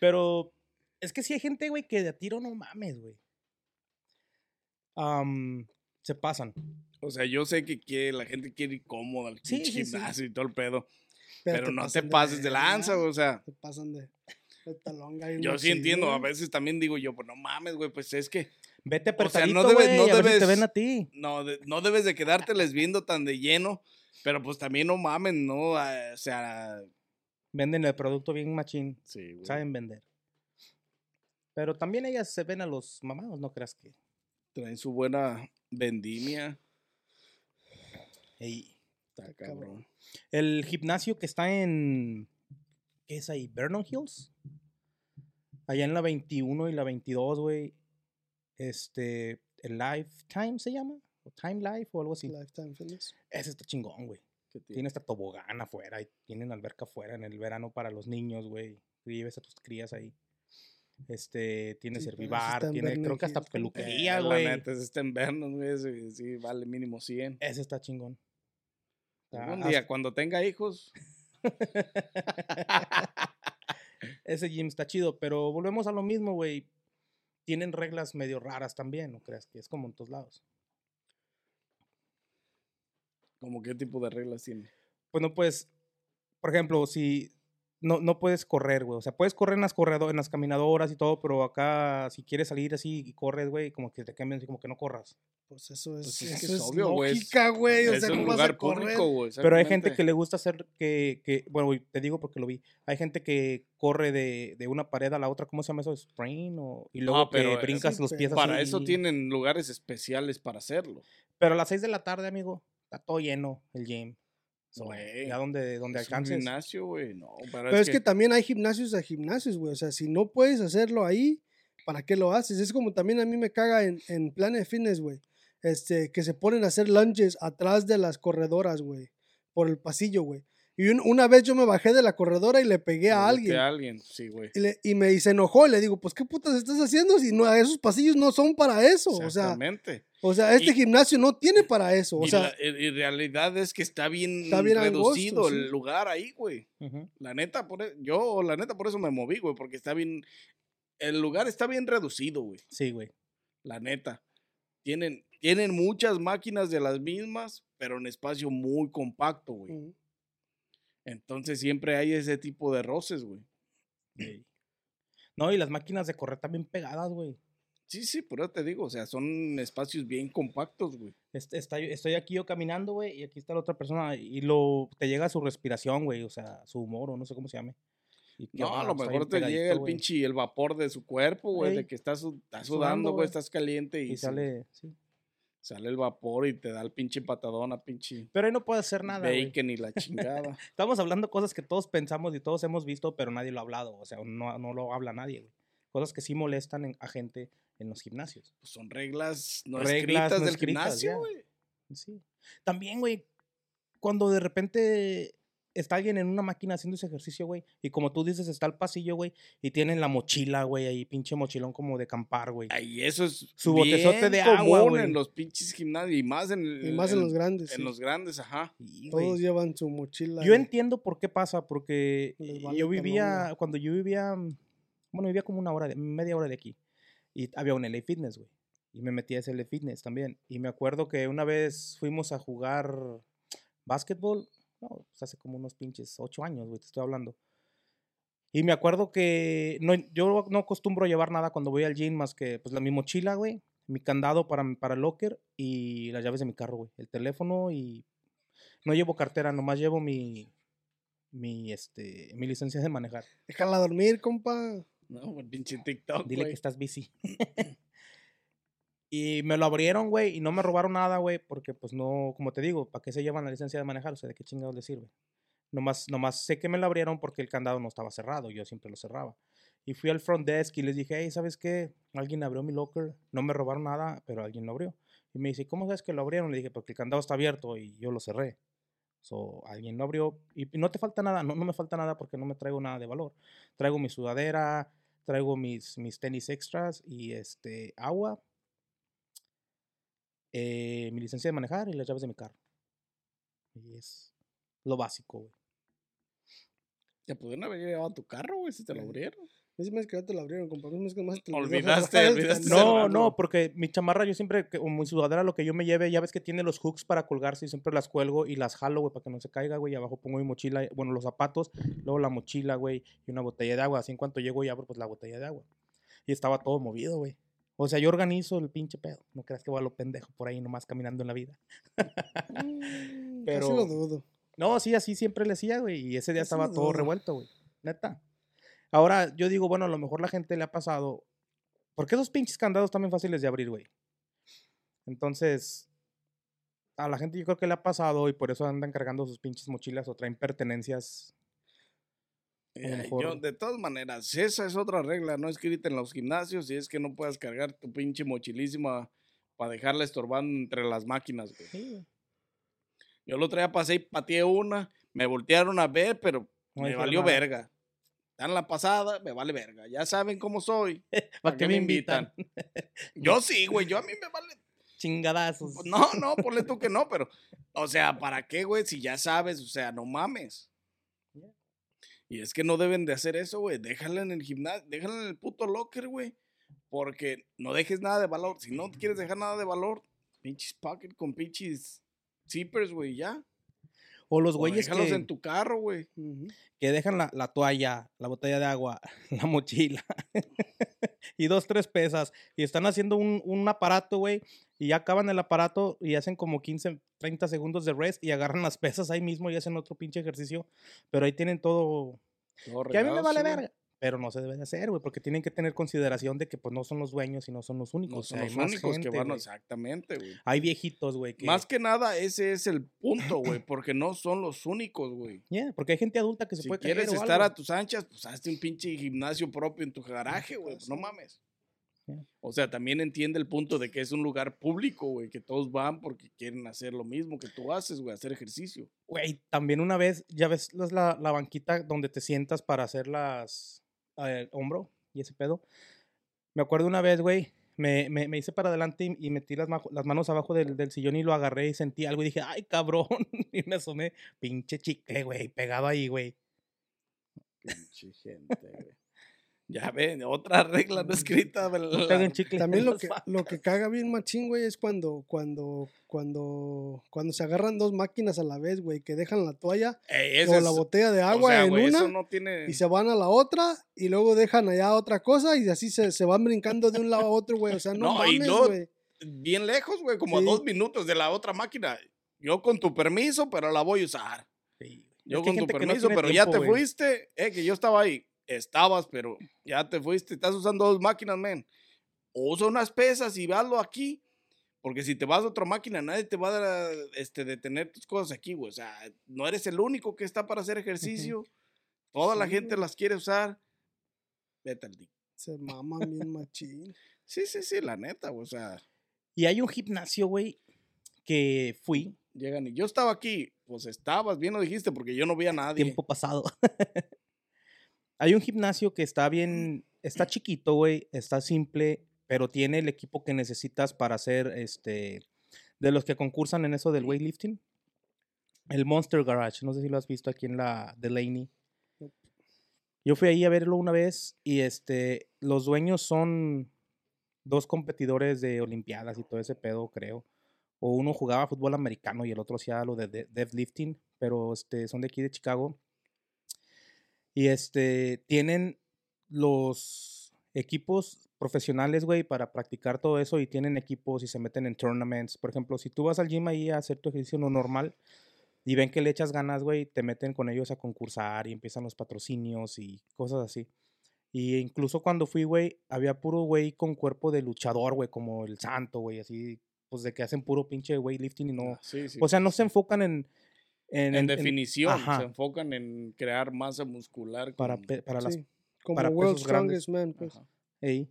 Pero es que sí hay gente, güey, que de a tiro no mames, güey. Am, se pasan. O sea, yo sé que quiere, la gente quiere ir cómoda al Sí, gimnasio y todo el pedo. Pero, no te pases de lanza, verga, o sea. Te pasan de, de talonga. y Yo sí entiendo, a veces también digo yo, pues no mames, güey, pues es que Vete O sea, apretadito, no debes- no a ver si te debes- ven a ti. no, de- no debes de quedárteles viendo tan de lleno, pero pues también no mames, ¿no? Ah, o sea, Venden el producto bien machín. sí, güey. Saben vender. Pero también ellas se ven a los mamados, no creas que. Traen su buena vendimia. Ey. Está cabrón. cabrón. El gimnasio que está en. ¿Qué es ahí? ¿Vernon Hills? Allá en la 21 y la 22, güey. Este. El Lifetime se llama. O Time Life o algo así. Lifetime Fitness. Ese está chingón, güey. ¿Qué tiene? Tiene esta tobogán afuera y tienen alberca afuera en el verano para los niños, güey. Y lleves a tus crías ahí. Este, tiene Sí, servivar, tiene, creo que hasta peluquería, Eh, güey. Ese está en Vernon, güey, sí, vale mínimo 100. Ese está chingón. Un hasta- día, cuando tenga hijos, Ese gym está chido, pero volvemos a lo mismo, güey. Tienen reglas medio raras también, ¿no creas? Que es como en todos lados. como qué tipo de reglas tiene. Pues no puedes, por ejemplo, si no, no puedes correr, güey. O sea, puedes correr en las, corredo- en las caminadoras y todo, pero acá si quieres salir así y corres, güey, como que te cambian así como que no corras. Pues eso es, Pues es eso es es obvio, güey, es- lógica, güey. O es sea, un ¿cómo vas a lugar correr? público, güey. Pero hay gente que le gusta hacer que, que bueno, güey, te digo porque lo vi. Hay gente que corre de, de una pared a la otra, ¿cómo se llama eso? Sprain o y luego que pero brincas sí, los pies así. Para eso tienen lugares especiales para hacerlo. Pero a las 6 de la tarde, amigo, está todo lleno el gym. So, ya donde, donde Es un alcances. gimnasio, güey. No, pero, Pero es que también hay gimnasios a gimnasios, güey. O sea, si no puedes hacerlo ahí, ¿para qué lo haces? Es como también a mí me caga en, en Planet Fitness, güey. Este, que se ponen a hacer lunges atrás de las corredoras, güey. Por el pasillo, güey. Y un- una vez yo me bajé de la corredora y le pegué a alguien. A alguien, sí, güey. Y, le- y me y se enojó y le digo, pues, ¿qué putas estás haciendo si no, esos pasillos no son para eso? O sea, Exactamente. o sea este Y- gimnasio no tiene para eso. O y, sea, la, y- realidad es que está bien, Está bien reducido angosto, el sí. lugar ahí, güey. La neta, por, e- yo, la neta, por eso me moví, güey, porque está bien, el lugar está bien reducido, güey. Sí, güey. La neta. Tienen, tienen muchas máquinas de las mismas, pero en espacio muy compacto, güey. mm, Entonces siempre hay ese tipo de roces, güey. Sí. No, y las máquinas de correr también pegadas, güey. Sí, sí, pero te digo, o sea, son espacios bien compactos, güey. Est- está- estoy aquí yo caminando, güey, y aquí está la otra persona y lo te llega su respiración, güey, o sea, su humor o no sé cómo se llame. Y que, No, a ah, lo está mejor te llega el güey. pinche el vapor de su cuerpo, güey, de que estás, estás Sudando, güey, estás caliente y, y sale, sí. Sale el vapor y te da el pinche patadón a pinche Pero ahí no puede hacer nada, bacon y la chingada. Estamos hablando cosas que todos pensamos y todos hemos visto, pero nadie lo ha hablado, o sea, no, no lo habla nadie, güey. Cosas que sí molestan en- a gente en los gimnasios. Pues son reglas no Reglas escritas no del escritas, gimnasio, güey. Sí. También, güey, cuando de repente está alguien en una máquina haciendo ese ejercicio, güey, y como tú dices, está el pasillo, güey, y tienen la mochila, güey, ahí, pinche mochilón como de campar, güey. Ay, eso es Su botezote bien de agua, güey. en los pinches gimnasios y más en, y más en los grandes. en sí. los grandes, ajá. Güey. Todos llevan su mochila. Yo entiendo por qué pasa, porque vale yo vivía, cuando yo vivía, bueno, vivía como una hora, de, media hora de aquí, y había un LA Fitness, güey, y me metí a ese LA Fitness también, y me acuerdo que una vez fuimos a jugar básquetbol, no, pues hace como unos pinches ocho años, güey, te estoy hablando. Y me acuerdo que no, yo no acostumbro llevar nada cuando voy al gym más que pues la, mi mochila, güey, mi candado para, para el locker y las llaves de mi carro, güey, el teléfono y no llevo cartera, nomás llevo mi, mi, este, mi licencia de manejar. Déjala dormir, compa. No, pinche TikTok, Dile que estás busy. y me lo abrieron, güey, y no me robaron nada, güey, porque pues no, como te digo, ¿para qué se llevan la licencia de manejar? O sea, ¿de qué chingados les sirve? Nomás, nomás sé que me lo abrieron porque el candado no estaba cerrado, yo siempre lo cerraba. Y fui al front desk y les dije, hey, ¿sabes qué? Alguien abrió mi locker, no me robaron nada, pero alguien lo abrió. Y me dice, ¿cómo sabes que lo abrieron? Le dije, porque el candado está abierto y yo lo cerré. So, alguien lo abrió y no te falta nada, no, no me falta nada porque no me traigo nada de valor. Traigo mi sudadera, traigo mis, mis tenis extras y este agua, eh, mi licencia de manejar y las llaves de mi carro. Y es lo básico, güey. Te pudieron haber llevado tu carro, güey, si te lo abrieron. Ese mes que ya te la abrieron, compa. Que más te lo Olvidaste, olvidaste, olvidaste No, no, porque mi chamarra yo siempre, o mi sudadera, lo que yo me lleve, ya ves que tiene los hooks para colgarse y siempre las cuelgo y las jalo, güey, para que no se caiga, güey. Y abajo pongo mi mochila, bueno, los zapatos, luego la mochila, güey, y una botella de agua. Así en cuanto llego y abro, pues la botella de agua. Y estaba todo movido, güey. O sea, yo organizo el pinche pedo. No creas que voy a lo pendejo por ahí nomás caminando en la vida. Mm, Pero- Casi lo dudo. No, sí, así siempre le decía, güey. Y ese día Casi estaba todo dudo. revuelto, güey. Neta. Ahora, yo digo, bueno, a lo mejor la gente le ha pasado. Porque esos pinches candados también fáciles de abrir, güey. Entonces, a la gente yo creo que le ha pasado y por eso andan cargando sus pinches mochilas o traen pertenencias. Eh, yo, de todas maneras, esa es otra regla, no escrita en los gimnasios, y es que no puedas cargar tu pinche mochilísima para dejarla estorbando entre las máquinas, güey. Sí, güey. Yo lo traía pasé y pateé una, me voltearon a ver, pero No me valió nada. verga. Dan la pasada, me vale verga. Ya saben cómo soy. ¿Para qué me invitan? Yo sí, güey, yo a mí me vale. Chingadazos. No, no, ponle tú que no, pero, o sea, ¿para qué, güey? Si ya sabes, o sea, no mames. Y es que no deben de hacer eso, güey. Déjala en el gimnasio, déjala en el puto locker, güey. Porque no dejes nada de valor. Si no quieres dejar nada de valor, pinches pocket con pinches zippers, güey, ya. O los güeyes que, en tu carro, güey. Que dejan la, la toalla, la botella de agua, la mochila y dos, tres pesas y están haciendo un, un aparato, güey, y ya acaban el aparato y hacen como 15, 30 segundos de rest y agarran las pesas ahí mismo y hacen otro pinche ejercicio, pero ahí tienen todo, Todo que a mí me vale sí, verga. Pero no se debe de hacer, güey, porque tienen que tener consideración de que pues no son los dueños y no son los únicos. No son hay los más únicos que van, exactamente, güey. Hay viejitos, güey, que... Más que nada, ese es el punto, güey, porque no son los únicos, güey. Yeah, porque hay gente adulta que se Si puede quieres caer o estar algo. a tus anchas, pues hazte un pinche gimnasio propio en tu garaje, güey. pues, no mames. Yeah. O sea, también entiende el punto de que es un lugar público, güey, que todos van porque quieren hacer lo mismo que tú haces, güey, hacer ejercicio. Güey, también una vez, ya ves la, la banquita donde te sientas para hacer las el hombro y ese pedo. Me acuerdo una vez, güey, me, me, me hice para adelante y, metí las manos abajo del, del sillón y lo agarré y sentí algo y dije, ay, cabrón. y me asomé, pinche chicle, güey, pegado ahí, güey. Pinche gente, güey. Ya ven, otra regla no escrita. No. También en lo que, lo que caga bien machín, güey, es cuando, cuando, cuando, cuando se agarran dos máquinas a la vez, güey, que dejan la toalla Ey, ese o es- la botella de o agua sea, en güey, una no tiene... y se van a la otra y luego dejan allá otra cosa y así se, se van brincando de un lado a otro, güey. O sea, no, No, y mames, luego- güey. bien lejos, güey, como Sí. a dos minutos de la otra máquina. Yo con tu permiso, pero la voy a usar. Sí. Yo Es que con tu no permiso, tiene pero ya tiempo, te güey. fuiste. Eh, que yo estaba ahí. Estabas, pero ya te fuiste. Estás usando dos máquinas, men. Usa unas pesas y hazlo aquí. Porque si te vas a otra máquina, nadie te va a dar, este, detener tus cosas aquí, güey. O sea, no eres el único que está para hacer ejercicio. Toda la gente güey. las quiere usar. Vete al. Se maman bien machín. Sí, sí, sí, la neta, güey, o sea, Y hay un gimnasio, güey, que fui llegan y yo estaba aquí. Pues estabas, bien lo dijiste, porque yo no vi a nadie. tiempo pasado. Hay un gimnasio que está bien, está chiquito, güey, está simple, pero tiene el equipo que necesitas para hacer, este, de los que concursan en eso del weightlifting. El Monster Garage, no sé si lo has visto aquí en la Delaney. Yo fui ahí a verlo una vez y este, los dueños son dos competidores de olimpiadas y todo ese pedo, creo. O uno jugaba fútbol americano y el otro hacía lo de de- deadlifting, pero este, son de aquí de Chicago. Y este, tienen los equipos profesionales, güey, para practicar todo eso y tienen equipos y se meten en tournaments. Por ejemplo, si tú vas al gym ahí a hacer tu ejercicio no normal y ven que le echas ganas, güey, te meten con ellos a concursar y empiezan los patrocinios y cosas así. Y incluso cuando fui, güey, había puro güey con cuerpo de luchador, güey, como el santo, güey, así, pues de que hacen puro pinche weightlifting y no. Ah, Sí, sí, O sea, no sí. se enfocan en. En, en, en- definición, ajá. se enfocan en crear masa muscular. para, con- pe- para las Sí, como para World pesos grandes. Strongest Man, pues. Ey.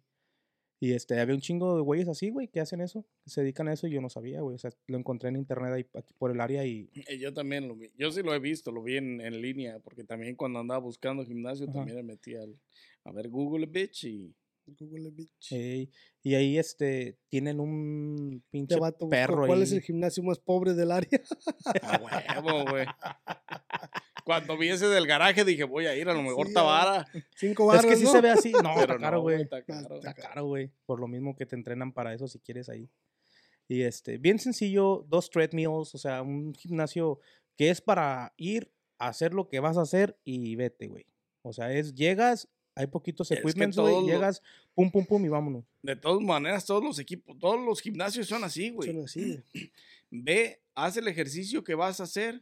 Y este, había un chingo de güeyes así, güey, que hacen eso, que se dedican a eso y yo no sabía, güey. O sea, lo encontré en internet ahí, aquí por el área y Eh, Yo también lo vi. Yo sí lo he visto, lo vi en, en línea, porque también cuando andaba buscando gimnasio Ajá. también me metí al, a ver Google bitch y Google. Ey, y ahí este tienen un pinche vato perro ¿Cuál ahí. es el gimnasio más pobre del área? a huevo, güey. Cuando vi ese del garaje dije, voy a ir, a lo mejor Sí, Tabara. Cinco Es barras, que sí ¿no? se ve así. No, Pero está caro, güey, güey. está caro. Está caro, güey. Por lo mismo que te entrenan para eso si quieres ahí. Y este, bien sencillo, dos treadmills, o sea, un gimnasio que es para ir a hacer lo que vas a hacer y vete, güey. O sea, es llegas, hay poquitos equipments, güey, llegas, pum, pum, pum y vámonos. De todas maneras, todos los equipos, todos los gimnasios son así, Son güey. así, güey. Ve, haz el ejercicio que vas a hacer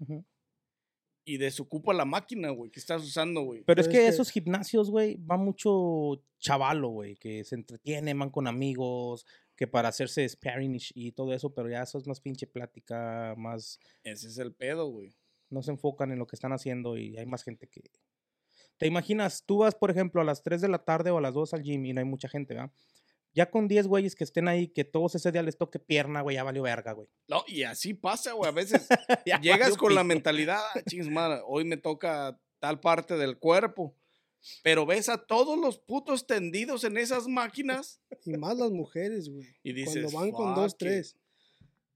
y desocupa la máquina, güey, que estás usando, güey. Pero es Pero que es que- esos gimnasios, güey, va mucho chavalo, güey, que se entretiene, van con amigos, que para hacerse sparring y todo eso, pero ya eso es más pinche plática, más Ese es el pedo, güey. no se enfocan en lo que están haciendo y hay más gente que... Te imaginas, tú vas, por ejemplo, a las 3 de la tarde o a las 2 al gym y no hay mucha gente, ¿verdad? Ya con 10 güeyes que estén ahí, que todos ese día les toque pierna, güey, ya valió verga, güey. No, y así pasa, güey. A veces Ya llegas con la mentalidad, ah, chingos, madre, hoy me toca tal parte del cuerpo. Pero ves a todos los putos tendidos en esas máquinas Y más las mujeres, güey. y dices, Cuando van con dos, tres.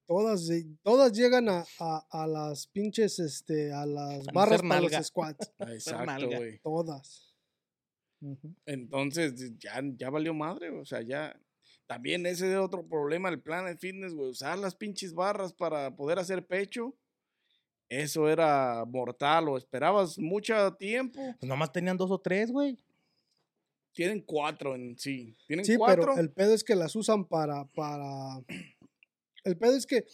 Todas, eh, todas llegan a, a, a las pinches, este, a las barras para los squats. Exacto, güey. Todas. Entonces, ya, ya valió madre, o sea, ya. También ese es otro problema del Planet Fitness, güey. Usar las pinches barras para poder hacer pecho. Eso era mortal, o esperabas mucho tiempo. Pues nomás tenían dos o tres, güey. Tienen cuatro en sí. Tienen Sí, cuatro. pero el pedo es que las usan para, para... El pedo es que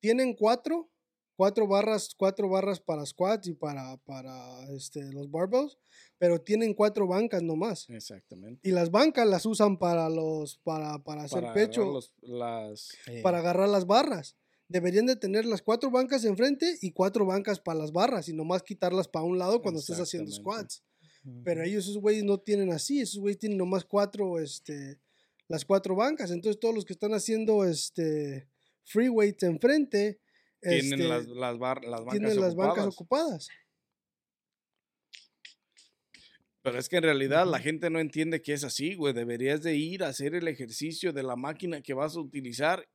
tienen cuatro, cuatro barras, cuatro barras para squats y para, para este, los barbells, pero tienen cuatro bancas nomás. Exactamente. Y las bancas las usan para los, para, para hacer Para pecho, agarrar los- las, para agarrar las barras. Deberían de tener las cuatro bancas enfrente y cuatro bancas para las barras y nomás quitarlas para un lado cuando estés haciendo squats. Pero ellos, esos güeyes no tienen así, esos güeyes tienen nomás cuatro, este, las cuatro bancas. Entonces todos los que están haciendo, este, free weights enfrente, tienen este, las, las, bar- las bancas tienen las bancas ocupadas. ocupadas. Pero es que en realidad la gente no entiende que es así, güey. Deberías de ir a hacer el ejercicio de la máquina que vas a utilizar.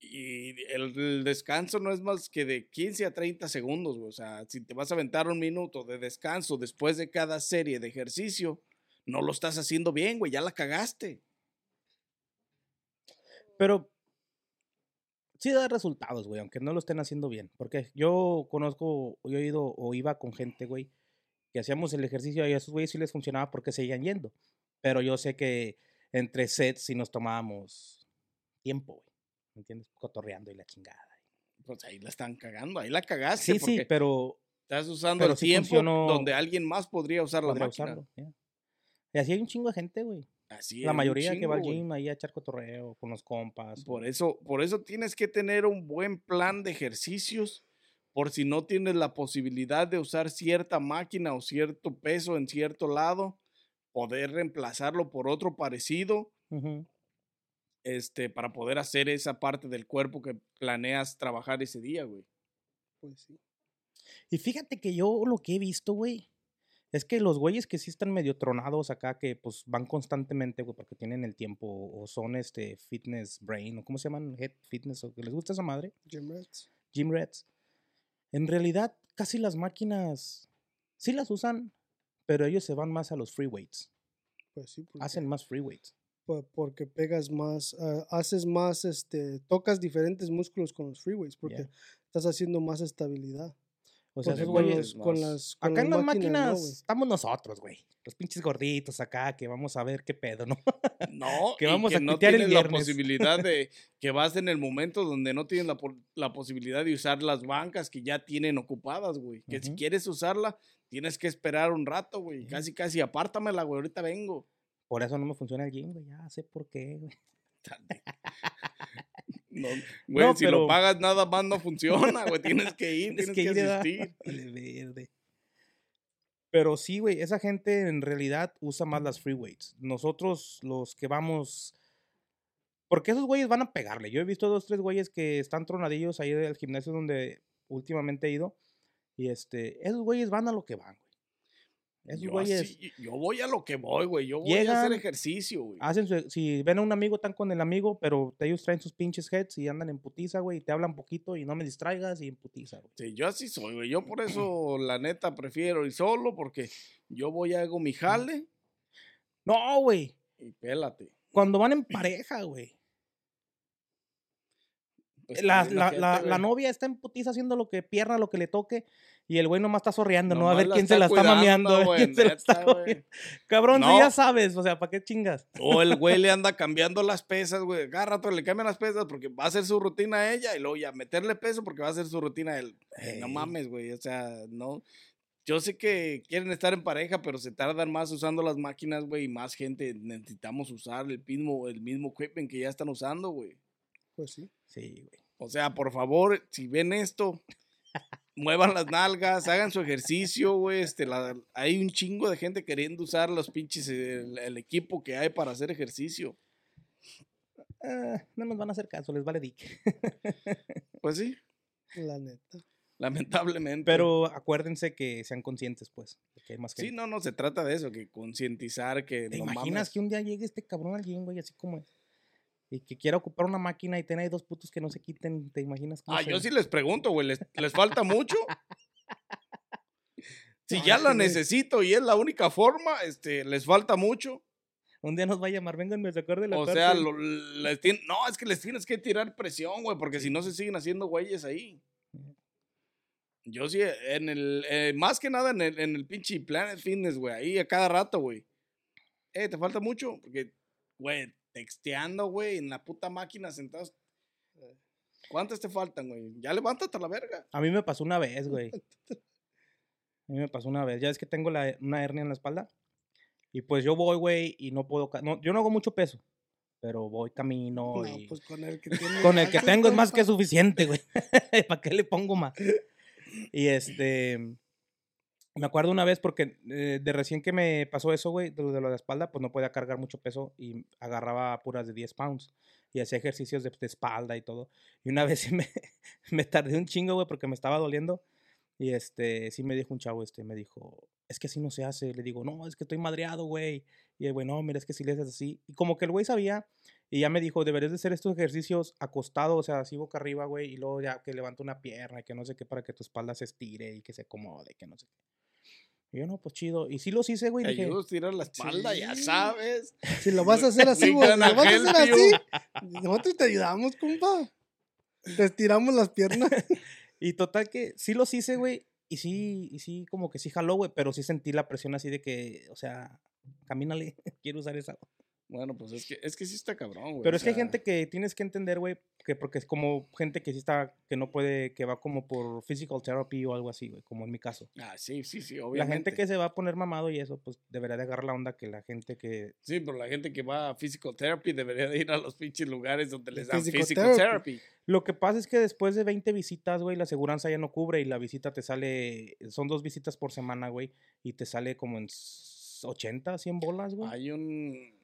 Y el, el descanso no es más que de 15 a 30 segundos, güey. O sea, si te vas a aventar un minuto de descanso después de cada serie de ejercicio, no lo estás haciendo bien, güey. Ya la cagaste. Pero sí da resultados, güey, aunque no lo estén haciendo bien. Porque yo conozco, yo he ido o iba con gente, güey, que hacíamos el ejercicio y a esos güeyes sí les funcionaba porque seguían yendo. Pero yo sé que entre sets sí nos tomábamos tiempo, güey. ¿Me entiendes? Cotorreando y la chingada. Pues ahí la están cagando. Ahí la cagaste. Sí, sí, pero estás usando pero el sí tiempo funcionó- donde alguien más podría usar la podría máquina. usarlo. ya. Y así hay un chingo de gente, güey. Así La es, mayoría que va al chingo, gym ahí a echar cotorreo con los compas. Por eso, por eso tienes que tener un buen plan de ejercicios, por si no tienes la posibilidad de usar cierta máquina o cierto peso en cierto lado, poder reemplazarlo por otro parecido, Ujú. este, para poder hacer esa parte del cuerpo que planeas trabajar ese día, güey. Pues sí. Y fíjate que yo lo que he visto, güey, es que los güeyes que sí están medio tronados acá, que pues van constantemente, güey, porque tienen el tiempo, o son este fitness brain, o cómo se llaman, head fitness, o que les gusta esa madre, Gym rats. gym rats. En realidad, casi las máquinas sí las usan, pero ellos se van más a los free weights. Pues sí, Hacen más free weights. po- porque pegas más, ah, haces más, este, tocas diferentes músculos con los free weights porque estás haciendo más estabilidad. O sea, esos con, güeyes. los- con más- las, con Acá en las máquinas no, estamos nosotros, güey. Los pinches gorditos acá, que vamos a ver qué pedo, ¿no? No, Que y vamos a no el tienes la posibilidad de que vas en el momento donde no tienes la, posibilidad de usar las bancas que ya tienen ocupadas, güey. Que si quieres usarla, tienes que esperar un rato, güey. Ujú. Casi, casi, apártamela, güey, ahorita vengo. Por eso no me funciona el gym, güey. Ya sé por qué, güey. No, güey, No, si pero- lo pagas nada más no funciona, güey. Tienes que ir, Tienes tienes que que, ir, asistir. Vale, verde. Pero sí, güey, esa gente en realidad usa más las free weights. Nosotros, los que vamos. Porque esos güeyes van a pegarle. Yo he visto dos, tres güeyes que están tronadillos ahí del gimnasio donde últimamente he ido. Y este, esos güeyes van a lo que van, güey. Esos Yo, güeyes así- yo voy a lo que voy, güey. Yo voy a hacer ejercicio, güey. hacen su- si ven a un amigo, están con el amigo, pero ellos traen sus pinches heads y andan en putiza, güey, y te hablan poquito y no me distraigas y en putiza, güey. Sí, yo así soy, güey. Yo por eso, la neta, prefiero ir solo porque yo voy a hago mi jale No, güey. y pélate. Cuando van en pareja, güey. Pues la, la, la, la novia está en putiza haciendo lo que pierna, lo que le toque. Y el güey nomás está sorreando, ¿no? A ver quién se está la está mameando. a ver cuidando, quién se güey, la está neta, güey. comiendo. Cabrón, si No. ya sabes, o sea, ¿para qué chingas? O el güey le anda cambiando las pesas, güey. Cada rato le cambian las pesas porque va a hacer su rutina a ella y luego ya meterle peso porque va a hacer su rutina a él. No mames, güey. O sea, no. Yo sé que quieren estar en pareja, pero se tardan más usando las máquinas, güey, y más gente necesitamos usar el mismo, el mismo equipment que ya están usando, güey. Pues sí. Sí, güey. O sea, por favor, si ven esto, muevan las nalgas, hagan su ejercicio, güey. Este, la- hay un chingo de gente queriendo usar los pinches, el, el equipo que hay para hacer ejercicio. Ah, no nos van a hacer caso, les vale dick. Pues sí, La neta. lamentablemente. Pero acuérdense que sean conscientes, pues, que hay más sí, gente. no, no se trata de eso, que concientizar que ¿Te no imaginas mames. que un día llegue este cabrón alguien, güey, así como... Y que quiera ocupar una máquina y tener dos putos que no se quiten, ¿te imaginas? Ah, yo sí les pregunto, güey, ¿les, les falta mucho? Si ya la necesito y es la única forma, este, les falta mucho. Un día nos va a llamar, vénganme a sacar de la O cárcel. sea, lo- les tien- no, es que les tienes que tirar presión, güey, porque si no se siguen haciendo güeyes ahí. Yo sí, en el, eh, más que nada en el, en el pinche Planet Fitness, güey, ahí a cada rato, güey. Eh, te falta mucho, porque, güey, texteando, güey, en la puta máquina sentados. ¿Cuántas te faltan, güey? Ya levántate a la verga. A mí me pasó una vez, güey. A mí me pasó una vez. Ya es que tengo la- una hernia en la espalda. Y pues yo voy, güey, y no puedo... No, yo no hago mucho peso, pero voy camino No, y... pues con el que tiene. Con el que tengo es más que suficiente, güey. ¿Para qué le pongo más? Y este. Me acuerdo una vez porque eh, de recién que me pasó eso, güey, de lo de la espalda, pues no podía cargar mucho peso y agarraba puras de 10 pounds y hacía ejercicios de, de espalda y todo. Y una vez me, me tardé un chingo, güey, porque me estaba doliendo. Y este, sí me dijo un chavo, este, me dijo, es que así no se hace. Le digo, no, es que estoy madreado, güey. Y el güey, no, mira, es que si le haces así. Y como que el güey sabía y ya me dijo, deberías de hacer estos ejercicios acostado, o sea, así boca arriba, güey, y luego ya que levanta una pierna, y que no sé qué, para que tu espalda se estire y que se acomode, que no sé qué. Y yo, no, pues chido. Y sí los hice, güey. Te Dije, ayudo a tirar la espalda, ya sabes. Si lo vas a hacer así, güey. Lo vas a hacer así, nosotros te ayudamos, compa. Te estiramos las piernas. y total que sí los hice, güey. Y sí, y sí, como que sí jaló, güey, pero sí sentí la presión así de que, o sea, camínale, quiero usar esa. Bueno, pues es que, es que sí está cabrón, güey. Pero es que hay gente que tienes que entender, güey, que porque es como gente que sí está, que no puede, que va como por physical therapy o algo así, güey, como en mi caso. Ah, sí, sí, sí, La obviamente. gente que se va a poner mamado y eso, pues debería de agarrar la onda que la gente que... Sí, pero la gente que va a physical therapy debería de ir a los pinches lugares donde les dan physical physical therapy. therapy. Lo que pasa es que después de 20 visitas, güey, la aseguranza ya no cubre y la visita te sale, son dos visitas por semana, güey, y te sale como en s- 80, 100 bolas, güey. Hay un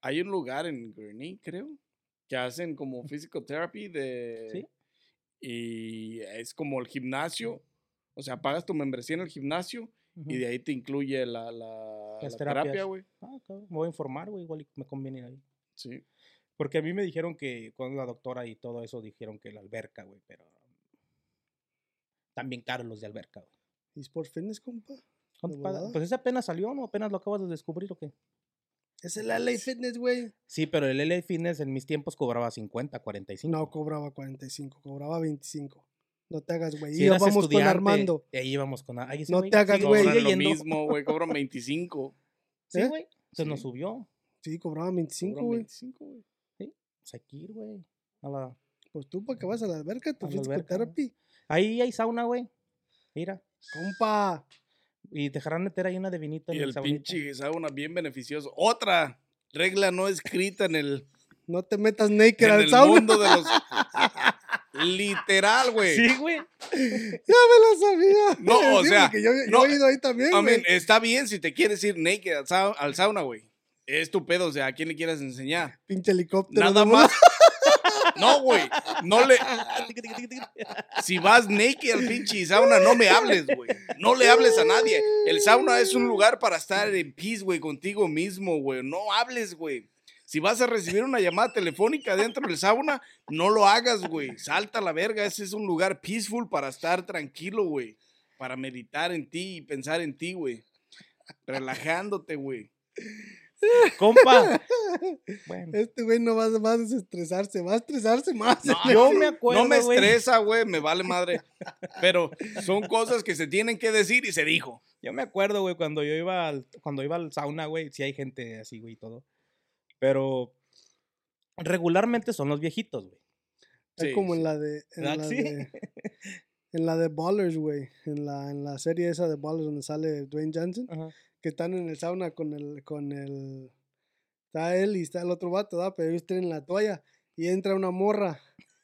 hay un lugar en Gurney, creo, que hacen como physical therapy de ¿Sí? y es como el gimnasio, o sea, pagas tu membresía en el gimnasio y de ahí te incluye la, la, Las la terapia, güey. Ah, cabrón, me voy a informar, güey, igual me conviene ir ahí. Sí. Porque a mí me dijeron que con la doctora y todo eso dijeron que la alberca, güey, pero también caros los de alberca, güey. ¿Y Sport Fitness, compa? ¿Cuánto ¿De paga? volada? Pues ese apenas salió, ¿no? Apenas lo acabas de descubrir o qué. Es el LA Fitness, güey. Sí, pero el LA Fitness en mis tiempos cobraba 50, 45. No cobraba 45, cobraba 25. No te hagas, güey. Si eras Íbamos con Armando. y ahí íbamos con... Ese No güey te hagas, güey. Cobran lo mismo, güey, cobran 25. Sí, ¿Eh? güey. Se nos Sí. subió. Sí, cobraba 25, cobran güey. 25, güey. Pues hay que ir, güey. A la- Pues tú, ¿para qué vas a la alberca? Tu A la physical alberca, güey. therapy. Ahí hay sauna, güey. Mira. Compa. Y te dejarán meter ahí una de vinito Y en el el pinche sauna bien beneficioso. Otra regla no escrita en el, No te metas naked en al el sauna. mundo de los... Literal, güey. Sí, güey. Ya me lo sabía. No, o Sí, sea, yo, yo no, he ido ahí también, I güey. mean, está bien si te quieres ir naked al, sau- al sauna, güey. Es tu pedo, o sea, ¿a quién le quieras enseñar? Pinche helicóptero. Nada ¿no? más. No, güey. No le. Si vas naked al pinche sauna, no me hables, güey. No le hables a nadie. El sauna es un lugar para estar en peace, güey, contigo mismo, güey. No hables, güey. Si vas a recibir una llamada telefónica dentro del sauna, no lo hagas, güey. Salta a la verga. Ese es un lugar peaceful para estar tranquilo, güey. Para meditar en ti y pensar en ti, güey. Relajándote, güey. Compa. Bueno. Este güey no va, va a desestresarse, va a estresarse más. No, Yo me acuerdo, No me güey. estresa, güey, me vale madre. Pero son cosas que se tienen que decir y se dijo. Yo me acuerdo, güey, cuando yo iba al, cuando iba al sauna, güey, sí hay gente así, güey, y todo. Pero regularmente son los viejitos, güey. Es Sí, como en sí. la de. En ¿Verdad la que sí? de, en la de Ballers, güey. En la, en la serie esa de Ballers donde sale Dwayne Johnson. Ajá. Que están en el sauna con el. Con el está él y está el otro vato, ¿da? Pero ellos tienen la toalla. Y entra una morra.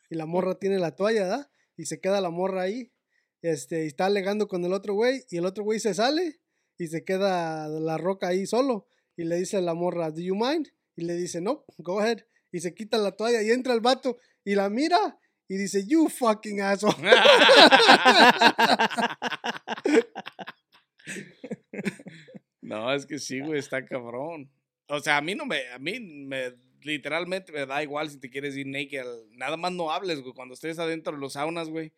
Y la morra tiene la toalla, ¿da? Y se queda la morra ahí. Este, y está alegando con el otro güey. Y el otro güey se sale. Y se queda la roca ahí solo. Y le dice a la morra, ¿Do you mind? Y le dice, no, go ahead. Y se quita la toalla y entra el vato y la mira y dice, you fucking asshole. No, es que sí, güey, está cabrón. O sea, a mí no me, a mí me, literalmente me da igual si te quieres ir naked. Nada más no hables, güey, cuando estés adentro de los saunas, güey.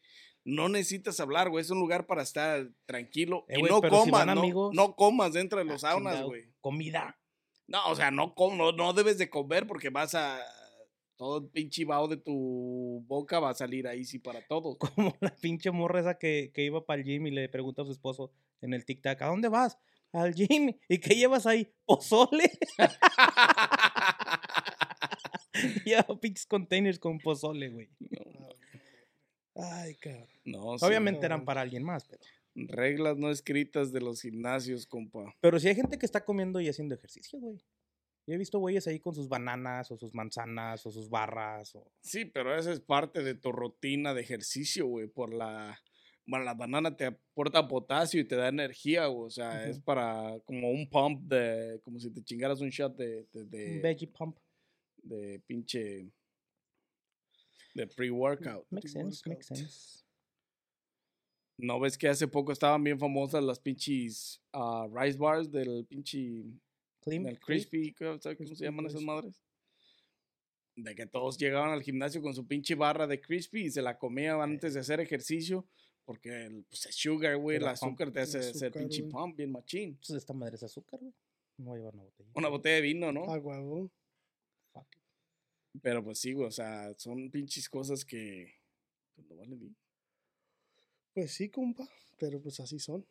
No necesitas hablar, güey, es un lugar para estar tranquilo. Eh, y no si comas, no, amigos- no comas dentro de los Ah, saunas, chingado, güey. Comida. No, o sea, no, com- no, no debes de comer porque vas a... Todo el pinche vaho de tu boca va a salir ahí sí para todos. Como la pinche morra esa que, que iba para el gym y le pregunta a su esposo en el tic-tac, ¿a dónde vas? Al gym. ¿Y qué llevas ahí? ¿Pozole? Lleva pinches containers con pozole, güey. Ay, cabrón. No, sí, Obviamente eran para alguien más, pero... Reglas no escritas de los gimnasios, compa. Pero si hay gente que está comiendo y haciendo ejercicio, güey. Yo he visto güeyes ahí con sus bananas o sus manzanas o sus barras. O... Sí, pero esa es parte de tu rutina de ejercicio, güey. Por la. Bueno, la banana te aporta potasio y te da energía, güey. O sea, es para como un pump de. Como si te chingaras un shot de. de, Un de, Veggie pump. de pinche. De pre-workout. Makes sense, makes sense. ¿No ves que hace poco estaban bien famosas las pinches ah, rice bars del pinche. Clean, del crisp. crispy, ¿cómo ¿sabes cómo se llaman esas madres? De que todos llegaban al gimnasio con su pinche barra de crispy y se la comían antes de hacer ejercicio. Porque el, pues, el sugar, güey, el azúcar te hace azúcar, pinche güey. pump bien machín. Entonces esta madre es azúcar, güey. No voy a llevar una botella. Una botella de vino, ¿no? A huevo. Fuck. Pero pues sí, güey, o sea, son pinches cosas que. pues, no valen ni- Pues sí, compa. Pero pues así son.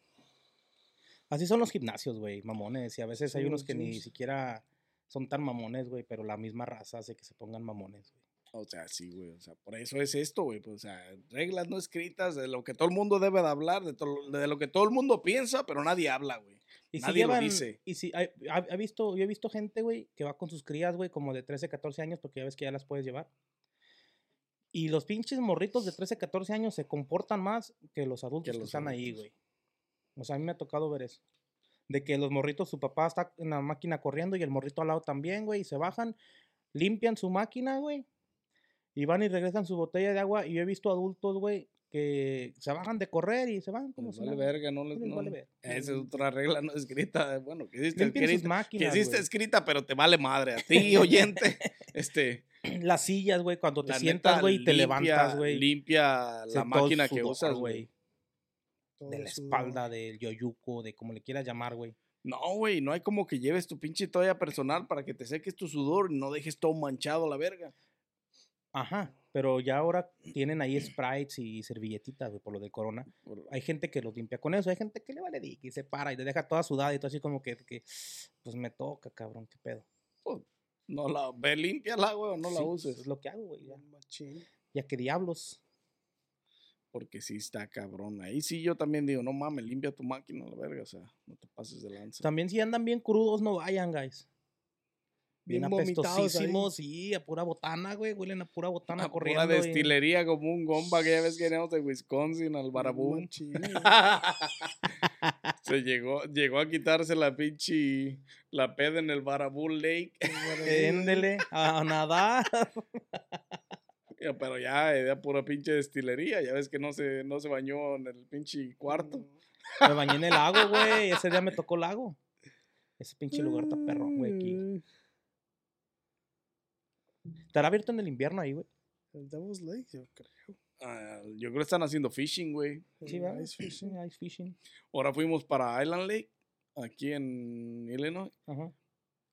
Así son los gimnasios, güey, mamones. Y a veces hay unos que ni siquiera son tan mamones, güey, pero la misma raza hace que se pongan mamones, güey. O sea, sí, güey. O sea, por eso es esto, güey. Pues, o sea, reglas no escritas de lo que todo el mundo debe de hablar, de, de lo que todo el mundo piensa, pero nadie habla, güey. Y si Nadie lo llevan, dice. y si ha, ha visto, yo he visto gente, güey, que va con sus crías, güey, como de 13, 14 años, porque ya ves que ya las puedes llevar. Y los pinches morritos de 13, 14 años se comportan más que los adultos que, los están ahí, güey. O sea, a mí me ha tocado ver eso. De que los morritos, su papá está en la máquina corriendo y el morrito al lado también, güey, y se bajan, limpian su máquina, güey, y van y regresan su botella de agua. Y yo he visto adultos, güey, que se bajan de correr y se van como Les vale verga, no les, no- vale ver. Esa es otra regla no escrita. Bueno, que existe, escrita, que existe escrita, pero te vale madre. A ti, oyente, este. Las sillas, güey, cuando te sientas, güey, y te levantas, güey. Limpia la máquina que usas, güey. De la espalda, del yoyuco, de como le quieras llamar, güey. No, güey, no hay como que lleves tu pinche toalla personal para que te seques tu sudor y no dejes todo manchado a la verga. Ajá, pero ya ahora tienen ahí sprites y servilletitas, güey, por lo del corona. Hay gente que los limpia con eso, hay gente que le vale dick y se para y te deja toda sudada y todo así como que, que, pues me toca, cabrón, qué pedo. No la, ve, límpiala, güey, o no la Sí, pues, uses. Es lo que hago, güey, ya. Machín. Ya que diablos. Porque sí está cabrón. Ahí sí yo también digo, no mames, limpia tu máquina, la verga, o sea, no te pases de lanza. También si andan bien crudos, no vayan, guys. Bien, Bien apestosísimos, sí, a pura botana, güey. Huelen a pura botana Una corriendo. pura y- destilería como un gomba que ya ves que veníamos de Wisconsin al güey. Se llegó, llegó a quitarse la pinche la peda en el Baraboo Lake. Éndele, a nadar. Pero ya era pura pinche destilería. Ya ves que no se, no se bañó en el pinche cuarto. Me bañé en el lago, güey. Ese día me tocó lago. Ese pinche lugar está perrón, güey, aquí. ¿Estará abierto en el invierno ahí, güey? El Devil's Lake, yo creo. Ah, yo creo que están haciendo fishing, güey. Sí, ¿verdad? ice Sí, fishing. ice fishing. Ahora fuimos para Island Lake, aquí en Illinois. Ajá.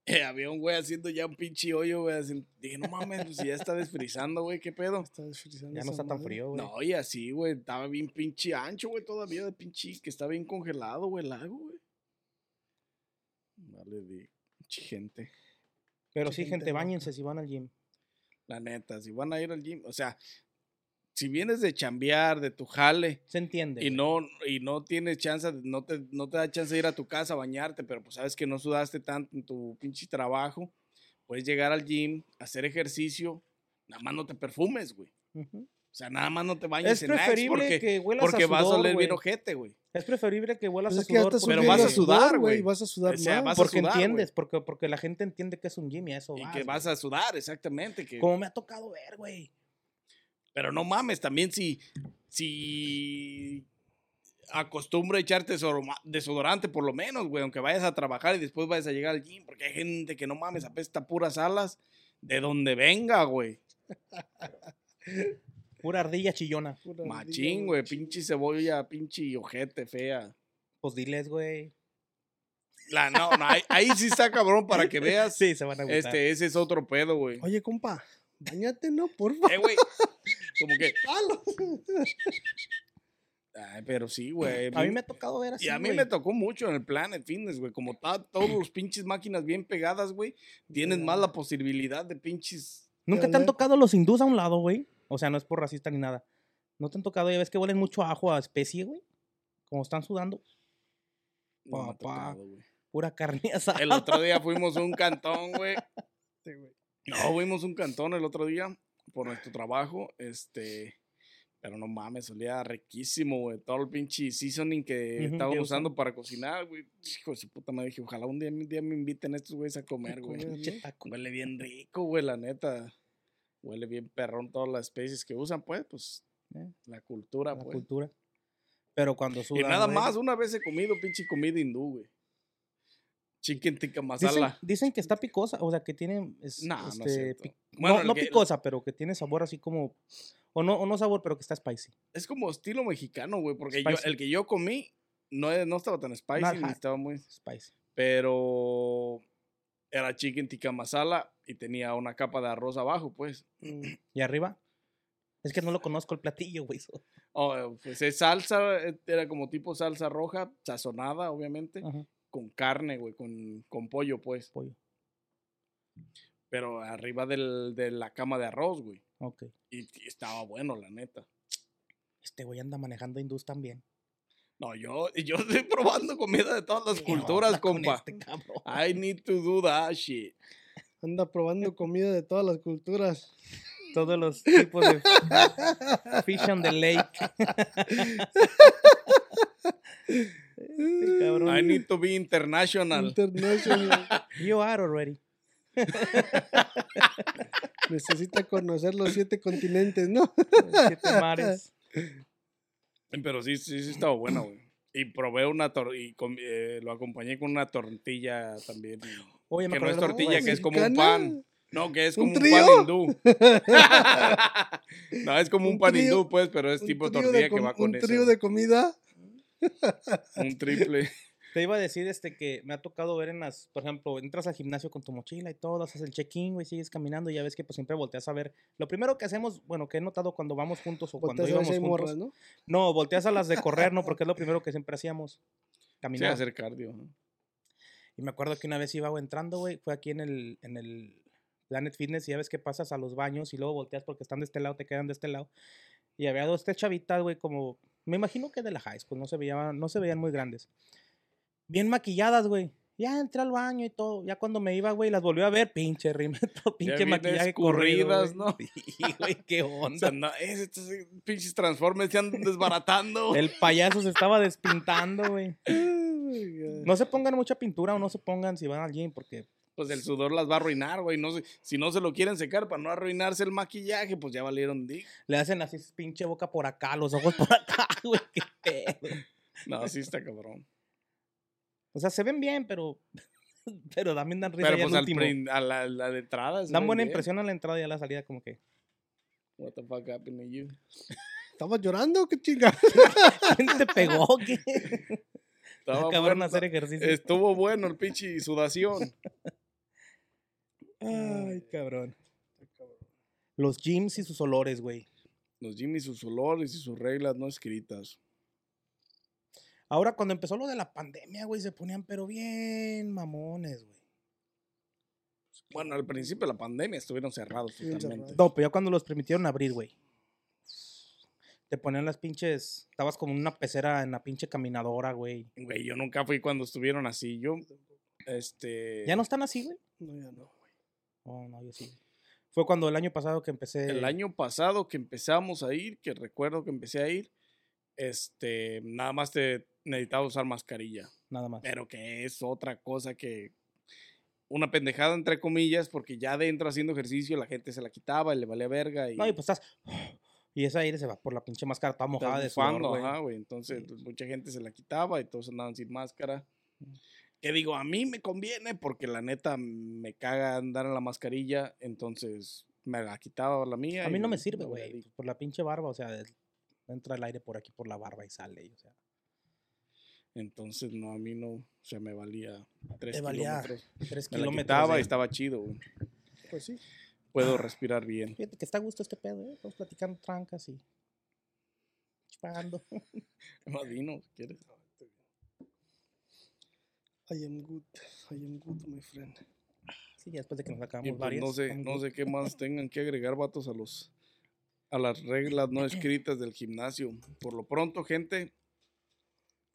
Eh, había un güey haciendo ya un pinche hoyo, güey. Dije, no mames, pues, si ya está desfrizando, güey, ¿qué pedo? Está desfrizando Ya no está tan frío, güey. No, y así, güey, estaba bien pinche ancho, güey, todavía de pinche, que está bien congelado, güey, el lago, güey. Vale, de pinche gente. Pero Mucha sí, gente gente, bañense si van al gym. La neta, si van a ir al gym, o sea, si vienes de chambear, de tu jale, Se entiende. y güey. no, y no tienes chance, no te, no te da chance de ir a tu casa a bañarte, pero pues sabes que no sudaste tanto en tu pinche trabajo, puedes llegar al gym, hacer ejercicio, nada más no te perfumes, güey. O sea, nada más no te bañes Es en Axe preferible porque, que huelas porque a vas a sudor, oler bien ojete, güey. Es preferible que huelas Pues a es que ya sudor. Pero vas a sudar, sudor, güey. Vas a sudar O sea, más. Porque sudar, entiendes, porque, porque la gente entiende que es un gym y a eso Y vas, que vas a sudar, exactamente. Que, Como me ha tocado ver, güey. Pero no mames, también si, si acostumbra a echarte desodorante por lo menos, güey, aunque vayas a trabajar y después vayas a llegar al gym, porque hay gente que no mames, apesta puras alas de donde venga, güey. Pura ardilla chillona. Pura Machín, güey, pinche cebolla, pinche ojete fea. Pues diles, güey. La, no, no, ahí, ahí sí está cabrón para que veas. Sí, se van a gustar. Este, ese es otro pedo, güey. Oye, compa, bañate, ¿no? Porfa. Eh, güey. Como que. Halo. Ay, pero sí, güey. a mí me ha tocado ver así, Y a mí me tocó mucho en el Planet Fitness, güey. Como ta- todos los pinches máquinas bien pegadas, güey, tienes más la posibilidad de pinches. ¿Nunca te han tocado los hindús a un lado, güey? O sea, no es por racista ni nada. ¿No te han tocado? Ya ves que huelen mucho a ajo a especie, güey. Como están sudando. No Papá. tocado. Pura carne asada. El otro día fuimos a un cantón, güey. Sí, güey. No, fuimos a un cantón el otro día por nuestro trabajo. Este. Pero no mames, olía riquísimo, güey. Todo el pinche seasoning que Ujú, estaban usando usan. para cocinar, güey. Hijo de su puta, me dije, ojalá un día, un día me inviten estos güeyes a comer, güey. Huele bien rico, güey, la neta. Huele bien perrón todas las especies que usan, pues, pues, Eh, la cultura, la pues. cultura. Pero cuando Y sudan, nada güey, más, una vez he comido pinche comida hindú, güey. Chicken tikka Dicen, masala. dicen que está picosa, o sea, que tiene... es- No, no es este, Bueno, no, no que- picosa, pero que tiene sabor así como... O no, o no sabor, pero que está spicy. Es como estilo mexicano, güey, porque yo, el que yo comí no, no estaba tan spicy, ni estaba muy... Spicy. Pero era chicken tikka masala y tenía una capa de arroz abajo, pues. Mm. ¿Y arriba? Es que no lo conozco el platillo, güey. Oh, pues es salsa, eh, era como tipo salsa roja, sazonada, obviamente, Ajá, con carne, güey, con, con pollo, pues. pollo. Pero arriba del, de la cama de arroz, güey. Ok. Y, y estaba bueno, la neta. Este güey anda manejando hindús también. No, yo, yo estoy probando comida de todas las ¿Qué culturas, compa. este? I need to do that shit. Anda probando comida de todas las culturas. Todos los tipos de fish on the lake. Este cabrón. I need to be international. International. You are already. Necesita conocer los siete continentes, ¿no? Siete mares. Pero sí, sí, sí estaba bueno, güey. Y probé una tortilla, y eh, lo acompañé con una tortilla también. Oye, que no es tortilla, que es como un pan. No, que es ¿Un como un, pan hindú. no, es como un, Un pan trío- hindú, pues, pero es Un tipo tortilla que va con Un eso. trío de comida. Un triple. Te iba a decir este que me ha tocado ver en las, por ejemplo, entras al gimnasio con tu mochila y todo, haces el check-in, güey, sigues caminando y ya ves que pues siempre volteas a ver. Lo primero que hacemos, bueno, que he notado cuando vamos juntos o cuando Volteas íbamos juntos. morras, ¿no? No, volteas a las de correr, ¿no? Porque es lo primero que siempre hacíamos. Sí, Caminar. hacer cardio. ¿no? Y me acuerdo que una vez iba entrando, güey, fue aquí en el, en el Planet Fitness y ya ves que pasas a los baños y luego volteas porque están de este lado, te quedan de este lado. Y había dos tres chavitas, güey, como, me imagino que de la high school, no se veían, no se veían muy grandes. Bien maquilladas, güey. Ya entré al baño y todo. Ya cuando me iba, güey, las volvió a ver, pinche rimetro, pinche maquillaje güey. ¿no? Sí, güey, qué O onda. sea, no, es- estos pinches transformes se andan desbaratando. El payaso se estaba despintando, güey. No se pongan mucha pintura o no se pongan si van al gym, porque Pues el sudor las va a arruinar, güey. No si no se lo quieren secar para no arruinarse el maquillaje, pues ya valieron dick. le hacen así pinche boca por acá, los ojos por acá, güey. Qué pedo. No, sí está cabrón. O sea, se ven bien, pero. Pero también dan risa Pero ya pues al último. a la, la de entrada. Dan buena bien. impresión a la entrada y a la salida, como que. What the fuck happened to you? ¿Estabas llorando? ¿Qué chinga? ¿Quién te pegó? ¿Qué? Estaba de hacer ejercicio. Estuvo bueno el pinche sudación. Ay, cabrón. Los gyms y sus olores, güey. Los Jimmy, sus olores y sus reglas no escritas. Ahora, cuando empezó lo de la pandemia, güey, se ponían pero bien mamones, güey. Bueno, al principio de la pandemia estuvieron cerrados totalmente. No, pero ya cuando los permitieron abrir, güey. Te ponían las pinches. Estabas como una pecera en la pinche caminadora, güey. Güey, yo nunca fui cuando estuvieron así. Yo, este... ¿Ya no están así, güey? No, ya no. Oh, no, yo sí. Fue cuando el año pasado que empecé. El año pasado que empezamos a ir, que recuerdo que empecé a ir, este, nada más te necesitaba usar mascarilla. Nada más. Pero que es otra cosa que una pendejada entre comillas, porque ya adentro haciendo ejercicio la gente se la quitaba y le valía verga y No, y pues estás. Y ese aire se va por la pinche máscara toda mojada de sudor, güey. ajá, güey. Entonces, pues, mucha gente se la quitaba y todos andaban sin máscara. Que digo, a mí me conviene porque la neta me caga andar en la mascarilla, entonces me la quitaba la mía. A mí no me sirve, güey. Por la pinche barba, o sea, entra el aire por aquí por la barba y sale. y, O sea, Entonces, no, a mí no, o sea, me valía tres Te valía kilómetros. tres Me la kilómetros. quitaba y estaba chido, güey. Pues sí. Puedo respirar bien. Fíjate que está a gusto este pedo, ¿eh? Estamos platicando trancas y. Chupando. Imagino, si quieres. I am good. I am good, my friend. Sí, ya después de que nos acabamos pues, varias. no sé, no good. sé qué más tengan que agregar vatos a los a las reglas no escritas del gimnasio. Por lo pronto, gente,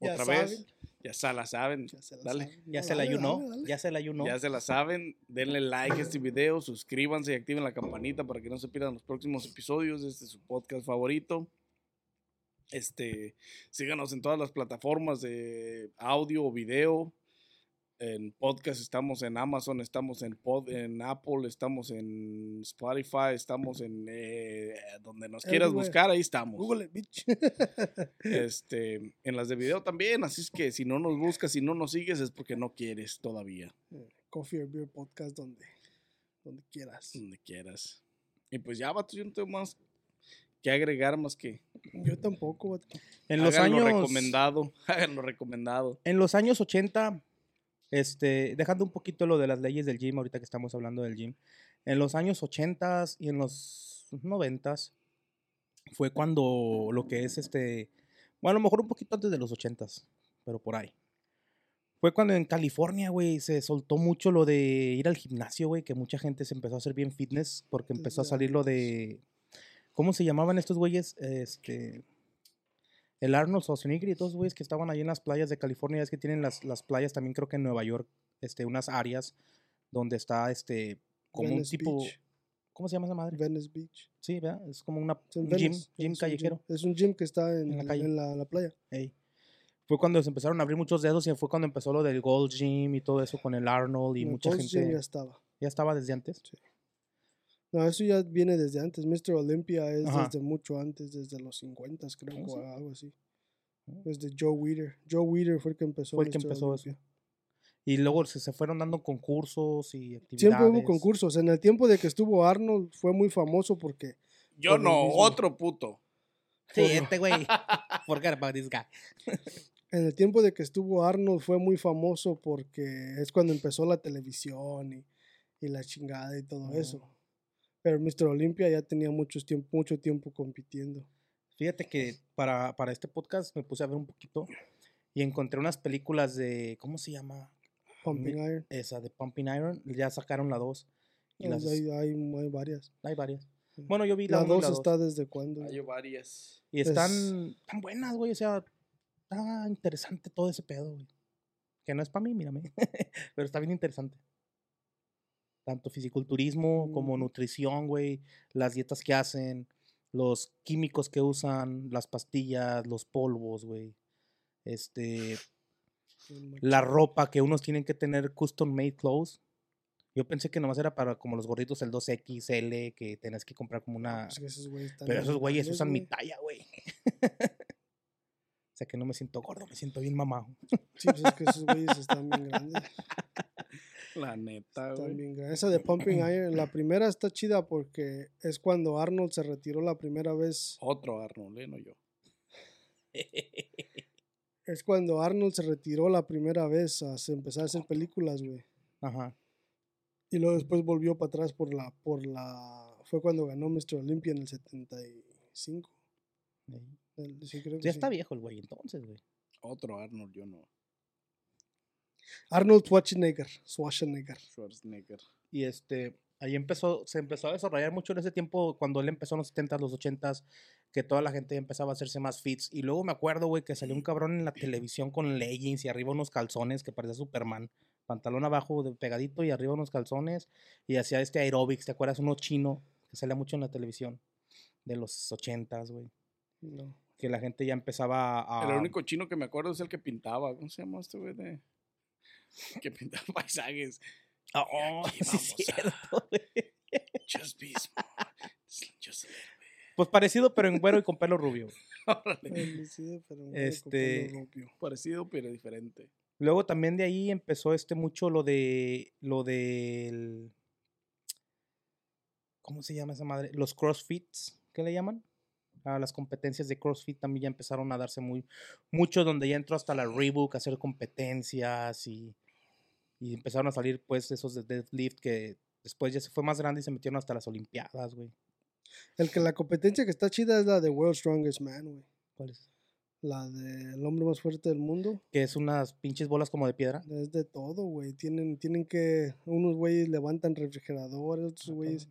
Ya otra saben. vez, ya se la saben. Ya se la Dale. saben. Ya se la dale, ayunó. dale. Ya se la ayunó. Ya se la saben, denle like a este video, suscríbanse y activen la campanita para que no se pierdan los próximos episodios de este su podcast favorito. Este, síganos en todas las plataformas de audio o video. En podcast estamos en Amazon, estamos en pod, en Apple, estamos en Spotify, estamos en eh, donde nos quieras buscar, ahí estamos. Google it, bitch. Este, en las de video también, así es que si no nos buscas, si no nos sigues es porque no quieres todavía. Coffee or Beer Podcast donde, donde quieras. donde quieras. Y pues ya, vato, yo no tengo más que agregar más que Yo tampoco, vato. En los hagan lo años. recomendado, hagan lo recomendado. En los años 80, este, dejando un poquito lo de las leyes del gym, ahorita que estamos hablando del gym, en los años 80 y en los 90 fue cuando lo que es este, bueno, a lo mejor un poquito antes de los 80 pero por ahí. Fue cuando en California, güey, se soltó mucho lo de ir al gimnasio, güey, que mucha gente se empezó a hacer bien fitness porque empezó a salir lo de, ¿cómo se llamaban estos güeyes? Este, el Arnold Schwarzenegger y todos los güeyes que estaban ahí en las playas de California, es que tienen las, las playas también creo que en Nueva York, este, unas áreas donde está este, como un tipo, Beach. ¿cómo se llama esa madre? Venice Beach. Sí, ¿verdad? Es como una, Es en un gym, Venice, gym es un callejero. Es un gym que está en, En la en calle. la, la playa. Ey. Fue cuando se empezaron a abrir muchos dedos y fue cuando empezó lo del Gold Gym y todo eso con el Arnold y mucha Gold's gente. Gym ya estaba. ya estaba desde antes. No, eso ya viene desde antes. Mr. Olympia es Ajá. desde mucho antes, desde los 50 creo, ¿Oh, o sí? algo así. Desde Joe Weider. Joe Weider fue el que empezó. Fue el que Mr. empezó eso. Y luego se, se fueron dando concursos y actividades. Siempre hubo concursos. En el tiempo de que estuvo Arnold fue muy famoso porque Yo Por no, otro puto. Sí, este güey. Forget about this guy. en el tiempo de que estuvo Arnold fue muy famoso porque es cuando empezó la televisión y, y la chingada y todo eso. Pero Mr. Olympia ya tenía muchos tiempo, mucho tiempo compitiendo. Fíjate que para, para este podcast me puse a ver un poquito y encontré unas películas de. ¿Cómo se llama? Pumping Iron. Esa de Pumping Iron. Ya sacaron la 2. Y No, las, hay, hay, hay varias. hay varias. Bueno, yo vi la La 1 y 2 la 2. está desde cuando. Hay varias. Y están tan buenas, güey. O sea, está interesante todo ese pedo, güey. Que no es para mí, mírame. Pero está bien interesante. Tanto fisiculturismo como Mm. nutrición, güey. Las dietas que hacen, los químicos que usan, las pastillas, los polvos, güey. Este, la ropa que unos tienen que tener custom made clothes. Yo pensé que nomás era para como los gorditos el 2XL, que tenés que comprar como una... Pues que esos güeyes están Pero esos güeyes usan mi talla, güey. o sea que no me siento gordo, me siento bien mamado. Sí, pues es que esos güeyes están bien grandes. La neta, güey. bien. Esa de Pumping Iron, la primera está chida porque es cuando Arnold se retiró la primera vez. Otro Arnold, ¿eh? no yo. Es cuando Arnold se retiró la primera vez a empezar a hacer películas, güey. Ajá. Y luego después volvió para atrás por la, por la, fue cuando ganó Mr. Olympia en el 75. Ey. El- sí, creo que Ya sí. está viejo el güey, entonces, güey. Otro Arnold, yo no. Arnold Schwarzenegger, Schwarzenegger. Schwarzenegger. Y este, ahí empezó, se empezó a desarrollar mucho en ese tiempo, cuando él empezó en los 70s, los 80s, que toda la gente empezaba a hacerse más fits. Y luego me acuerdo, güey, que salió un cabrón en la televisión con leggings y arriba unos calzones que parecía Superman. Pantalón abajo de pegadito y arriba unos calzones. Y hacía este aerobics, ¿te acuerdas? Uno chino que salía mucho en la televisión de los 80s, güey. No. Que la gente ya empezaba a... El único chino que me acuerdo es el que pintaba. ¿Cómo se llama este güey? De... Que pintaba paisajes. Ah, oh, Aquí sí, vamos es a- cierto. Just be small. Just a little Pues parecido, pero en güero y con pelo rubio. Felicidad, pero un güey con Este- pelo rubio. Parecido, pero diferente. Luego también de ahí empezó este mucho lo de lo del ¿cómo se llama esa madre? Los CrossFits, ¿qué le llaman? A las competencias de CrossFit también ya empezaron a darse muy mucho donde ya entró hasta la Reebok a hacer competencias y y empezaron a salir pues esos de deadlift que después ya se fue más grande y se metieron hasta las olimpiadas, güey. El que la competencia que está chida es la de World Strongest Man, güey. ¿Cuál es? La del hombre más fuerte del mundo. Que es unas pinches bolas como de piedra. Es de todo, güey. Tienen, tienen que. Unos güeyes levantan refrigeradores, otros güeyes.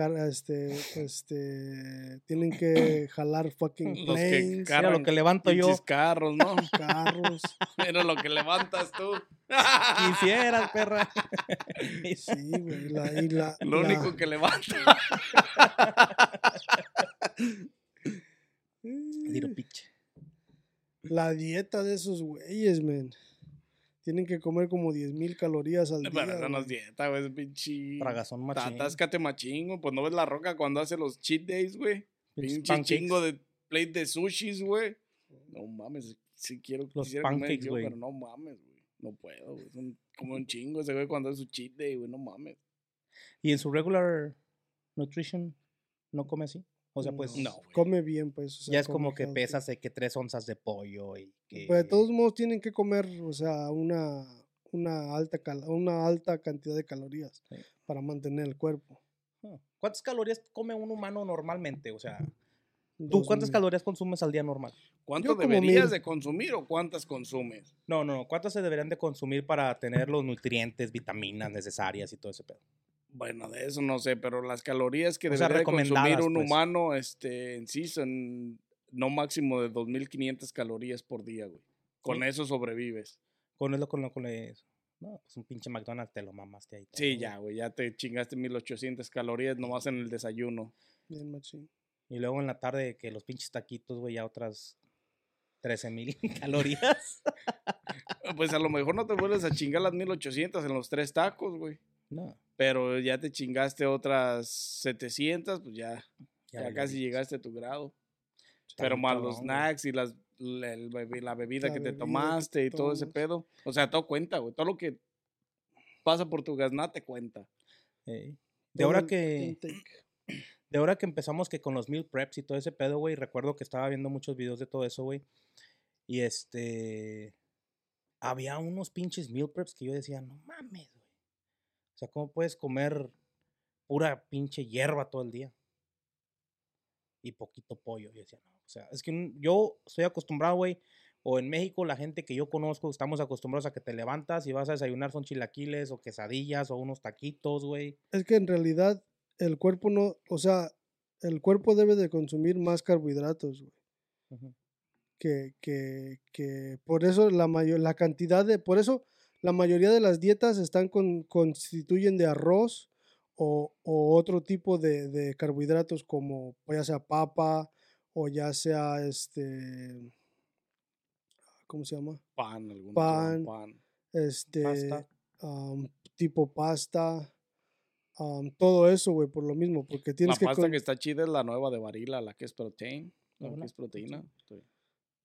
Este, este, tienen que jalar fucking Los que planes, Mira lo cargan que levanto yo. carros, ¿no? carros. Mira lo que levantas tú. Quisieras, perra. Sí, güey. La, y la, Lo la- único que levanta. Bitch. la dieta de esos güeyes, man. Tienen que comer como 10 mil calorías al día. Pero eso no es dieta, güey. Es pinche. Tragazón machín. Atáscate machín, güey. Pues no ves la roca cuando hace los cheat days, güey. Pinche pancakes. chingo de plate de sushis, güey. No mames, si quiero Los quisiera comer pancakes, yo, güey. pero no mames, güey. No puedo, güey. Son como un chingo ese güey cuando hace su cheat day, güey. No mames. Y en su regular nutrition no come así. O sea, pues No. Come bien, pues. o sea, ya es como que healthy. pesas que tres onzas de pollo y que... Pues de todos modos tienen que comer, o sea, una, una, alta, cal- una alta cantidad de calorías Sí. para mantener el cuerpo. Ah, ¿Cuántas calorías come un humano normalmente? O sea, ¿tú Dos cuántas mil. calorías consumes al día normal? ¿Cuánto Yo como deberías mil. de consumir o cuántas consumes? No, no, no. ¿Cuántas se deberían de consumir para tener los nutrientes, vitaminas necesarias y todo ese pedo? Bueno, de eso no sé, pero las calorías que O sea, debería de consumir un pues. humano este, en sí son no máximo de 2.500 calorías por día, güey. Con Sí. eso sobrevives. Con eso, con lo con eso. No, pues un pinche McDonald's te lo mamaste ahí. Sí, ya, güey, ya te chingaste 1.800 calorías nomás en el desayuno. Bien machín. Y luego en la tarde que los pinches taquitos, güey, ya otras 13 mil calorías. Pues a lo mejor no te vuelves a chingar las 1.800 en los tres tacos, güey. No, Pero ya te chingaste otras 700, pues ya, ya, casi llegaste a tu grado. Está Pero más los snacks y las, la, bebida La que te bebida tomaste y todo ese pedo. O sea, todo cuenta, güey. Todo lo que pasa por tu gasna te cuenta. De ahora que de ahora que empezamos que con los meal preps y todo ese pedo, güey, recuerdo que estaba viendo muchos videos de todo eso, güey. Y este había unos pinches meal preps que yo decía, "No mames, güey." O sea, ¿cómo puedes comer pura pinche hierba todo el día? Y poquito pollo. Yo decía, no, o sea, es que yo estoy acostumbrado, güey, o en México la gente que yo conozco estamos acostumbrados a que te levantas y vas a desayunar son chilaquiles o quesadillas o unos taquitos, güey. Es que en realidad el cuerpo no, o sea, el cuerpo debe de consumir más carbohidratos, güey. Que, que, que por eso la mayor, la cantidad de, por eso la mayoría de las dietas están con, constituyen de arroz o, o otro tipo de, de carbohidratos como ya sea papa o ya sea este, ¿cómo se llama? Pan, algún Pan. pan. Este, Pasta. tipo pasta, am, todo eso, güey, por lo mismo, porque tienes la que, pasta con- que está chida es la nueva de Barilla, la que es protein, la que es proteína. Sí.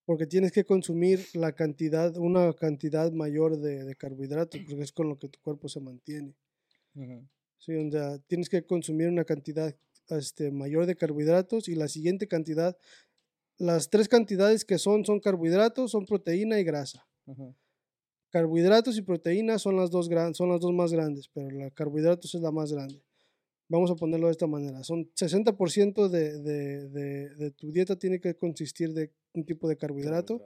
Porque tienes que consumir la cantidad, una cantidad mayor de, de carbohidratos, porque es con lo que tu cuerpo se mantiene. Sí, o sea, tienes que consumir una cantidad este, mayor de carbohidratos y la siguiente cantidad, las tres cantidades que son, son carbohidratos, son proteína y grasa. Carbohidratos y proteínas son las dos, gran, son las dos más grandes, pero la carbohidratos es la más grande. Vamos a ponerlo de esta manera. Son 60% de, de, de, de tu dieta tiene que consistir de un tipo de carbohidrato,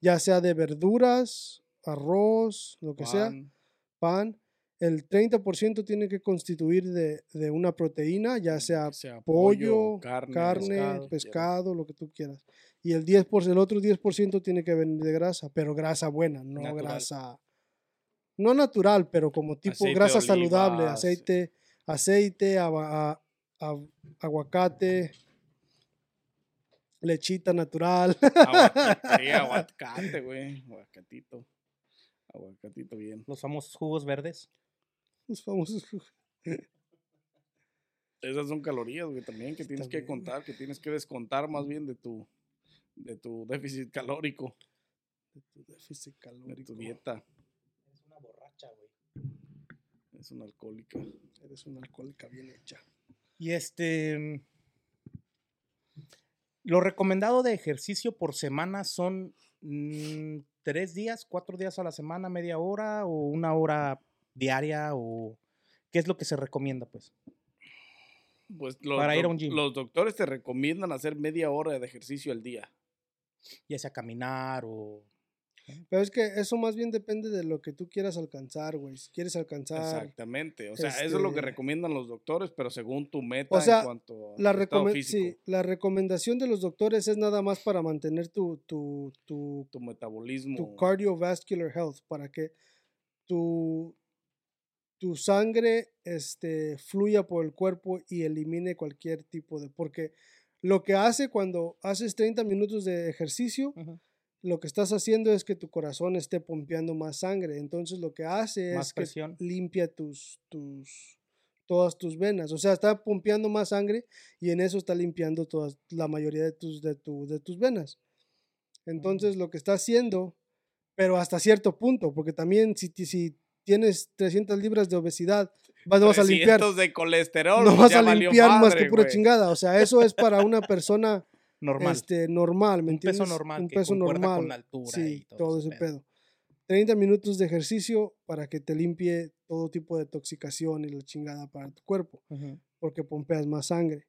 ya sea de verduras, arroz, lo que sea, Pan, pan. El 30% tiene que constituir de, de una proteína, ya sea que sea pollo, carne, carne, pescado, pescado, lo que tú quieras. Y el 10%, el otro 10% tiene que venir de grasa, pero grasa buena, no Natural. grasa no natural, pero como tipo Aceite grasa saludable, oliva, sí. aceite, aceite, ava- a- a- aguacate, lechita natural. Aguacate, sí, aguacate, güey. Aguacatito. Aguacatito bien. Los famosos jugos verdes. Los famosos Esas son calorías, güey, también que tienes que contar, que tienes que descontar más bien de tu, de tu déficit calórico, déficit de calórico. tu dieta. Es una borracha, güey. Es una alcohólica. Eres una alcohólica bien hecha. Y este. Lo recomendado de ejercicio por semana son mm, tres días, cuatro días a la semana, media hora o una hora diaria o qué es lo que se recomienda, pues. Pues los, Para ir a un gym. los doctores te recomiendan hacer media hora de ejercicio al día. Ya sea caminar o. Pero es que eso más bien depende de lo que tú quieras alcanzar, güey. Si quieres alcanzar Exactamente. O sea, eso es lo que este- recomiendan los doctores, pero según tu meta O sea, en cuanto a la, recomen- físico, sí, la recomendación de los doctores es nada más para mantener tu, tu, tu, tu metabolismo. tu cardiovascular health, para que tu, tu sangre este, fluya por el cuerpo y elimine cualquier tipo de... Porque lo que hace cuando haces 30 minutos de ejercicio. Lo que estás haciendo es que tu corazón esté pompeando más sangre. Entonces lo que hace Más es que presión. limpia tus, tus, todas tus venas. O sea, está pompeando más sangre y en eso está limpiando todas, la mayoría de tus, de, tu- de tus venas. Entonces lo que está haciendo, pero hasta cierto punto, porque también si, si tienes 300 libras de obesidad, vas, vas a limpiar, 300 de colesterol. no vas a limpiar más que pura chingada. O sea, eso es para una persona Normal. este, normal, ¿me Un peso normal Un que peso normal. con la altura sí, y todo todo ese pedo. pedo. 30 minutos de ejercicio para que te limpie todo tipo de toxicación y la chingada para tu cuerpo, porque pompeas más sangre.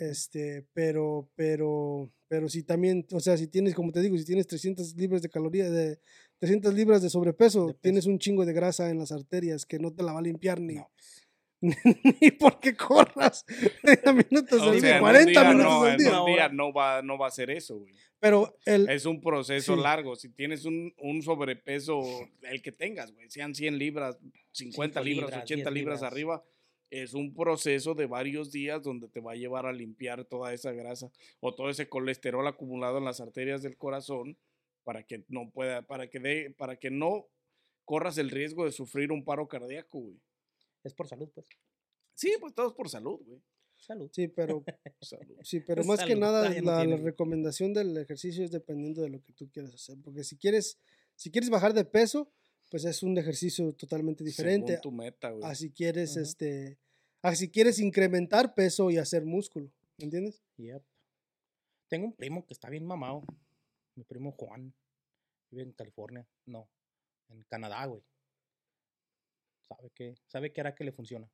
Este, pero, pero, pero si también, o sea, si tienes, como te digo, si tienes 300 libras de calorías, de 300 libras de sobrepeso, De tienes un chingo de grasa en las arterias que no te la va a limpiar ni, No. ni porque corras 30 minutos O al sea, día, en un 40 día minutos no, al en día. un día no va, no va a hacer eso, güey. Pero el, Es un proceso Sí. largo. Si tienes un, un sobrepeso, el que tengas, güey, sean 100 libras, 50 Cinco libras, libras, 80 10 libras libras. arriba, es un proceso de varios días donde te va a llevar a limpiar toda esa grasa o todo ese colesterol acumulado en las arterias del corazón para que no pueda, para que de, para que no corras el riesgo de sufrir un paro cardíaco, güey. Es por salud, pues. Sí, pues todo es por salud, güey. Salud. sí, pero Salud. Sí, pero más que nada no la, recomendación del ejercicio es dependiendo de lo que tú quieras hacer, porque si quieres, si quieres bajar de peso, pues es un ejercicio totalmente diferente. Según tu meta, güey. A si quieres, este, a si quieres incrementar peso y hacer músculo, ¿me entiendes? Yep. Tengo un primo que está bien mamado. Mi primo Juan. Vive en California. No, en Canadá, güey. ¿Sabe qué? ¿Sabe qué hará que le funciona?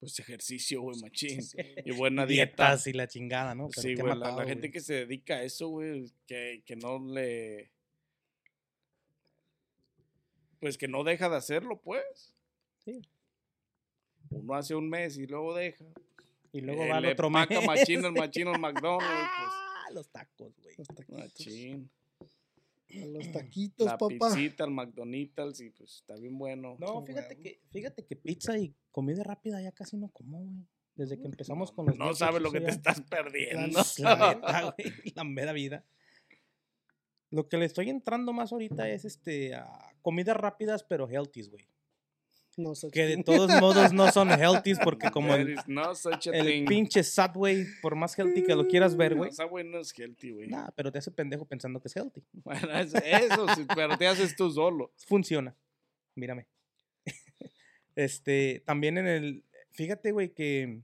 Pues ejercicio, güey, machín. Y buena dieta. Dietas y la chingada, ¿no? Pero Sí, güey, la, gente que se dedica a eso, güey, que, que no le... Pues que no deja de hacerlo, pues. Sí. Uno hace un mes y luego deja. Y luego Eh, va al otro mes. paca machino el machino el McDonald's, pues. los tacos, güey. Los taquitos. Machín. A los taquitos, La papá. pizzita, el McDonald's y pues está bien bueno. No, fíjate huevo. que, fíjate que pizza y comida rápida ya casi no como, güey. Desde que empezamos con los No sabes lo que eso te ya- estás perdiendo. La neta, güey, la mera vida. Lo que le estoy entrando más ahorita es este a comidas rápidas pero healthies, güey. No. Que de todos modos no son healthies porque como el, no such a el thing. pinche Subway, por más healthy que lo quieras ver, güey. No, Subway no es healthy, güey. Nah, pero te hace pendejo pensando que es healthy. Bueno, es- eso sí, pero te haces tú solo. Funciona. Mírame. este, también en el. Fíjate, güey, que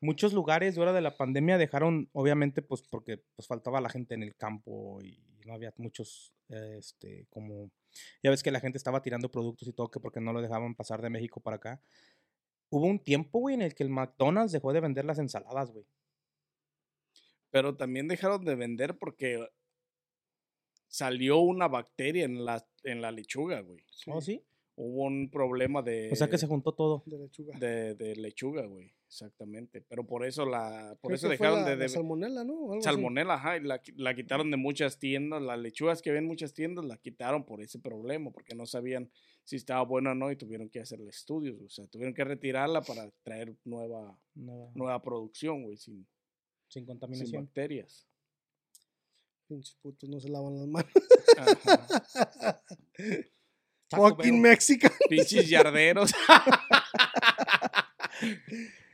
muchos lugares de hora de la pandemia dejaron, obviamente, pues porque pues, faltaba la gente en el campo y no había muchos, este, como. Ya ves que la gente estaba tirando productos y todo, que porque no lo dejaban pasar de México para acá. Hubo un tiempo, güey, en el que el McDonald's dejó de vender las ensaladas, güey. Pero también dejaron de vender porque salió una bacteria en la, en la lechuga, güey. ¿Oh, sí? Hubo un problema de, O sea que se juntó todo. De lechuga. de, de lechuga, güey. Exactamente. Pero por eso la por Creo eso dejaron la- de, la de salmonela, ¿no? Algo así. salmonela, ajá, y la, la quitaron de muchas tiendas, las lechugas que ven muchas tiendas la quitaron por ese problema, porque no sabían si estaba buena o no y tuvieron que hacerle estudios, o sea, tuvieron que retirarla para traer nueva Nueva- nueva producción, güey, sin, sin sin contaminación. bacterias. Pinches putos no se lavan las manos. Ajá. Fucking. Mexican. Pinches yarderos.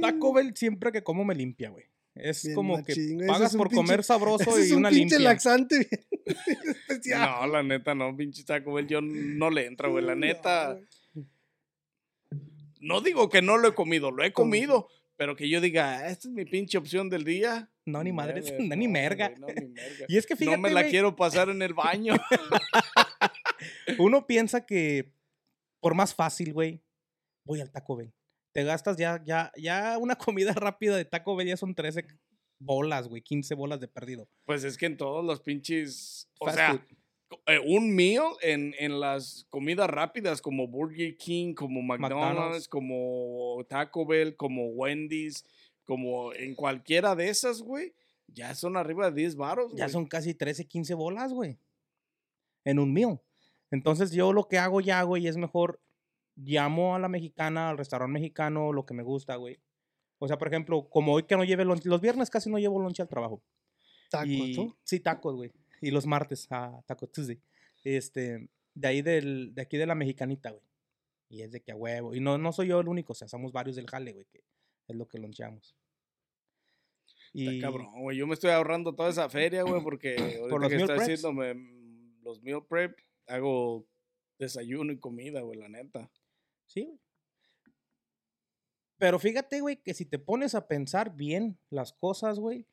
Taco Bell siempre que como me limpia, güey. Es Bien como machín, que pagas es un por pinche- comer sabroso Ese es y un una pinche limpia. laxante bien especial. No, la neta no, pinche Taco Bell, yo no le entro, güey, la No, neta. No digo que no lo he comido, lo he comido, pero que yo diga, "Ah, esta es mi pinche opción del día. No, ni Never, no, ni merga. no, ni merga. Y es que fíjate, no me la quiero pasar en el baño. uno piensa que por más fácil, güey, voy al Taco Bell. Te gastas ya, ya, ya una comida rápida de Taco Bell ya son 13 bolas, güey, 15 bolas de perdido. Pues es que en todos los pinches. O Fast sea, food. eh, un meal en, en las comidas rápidas como Burger King, como McDonald's, McDonald's. como Taco Bell, como Wendy's, como en cualquiera de esas, güey, ya son arriba de 10 baros. Ya son casi 13, 15 bolas, güey. En un meal. Entonces yo lo que hago ya, güey, es mejor llamo a la mexicana, al restaurante mexicano, lo que me gusta, güey. O sea, por ejemplo, como hoy que no lleve lonche, los viernes casi no llevo lonche al trabajo. Tacos, y, ¿no? Sí, tacos, güey. Y los martes, a Taco Tuesday. Este, de ahí del, de aquí de la mexicanita, güey. Y es de que a huevo. Y no, no soy yo el único, o sea, somos varios del jale, güey, que es lo que loncheamos. Está Y cabrón, güey. Yo me estoy ahorrando toda esa feria, güey, porque ahorita los que meal estoy preps. haciendo me- los meal prep, hago desayuno y comida, güey, la neta. Sí, güey. Pero fíjate, güey, que si te pones a pensar bien las cosas, güey,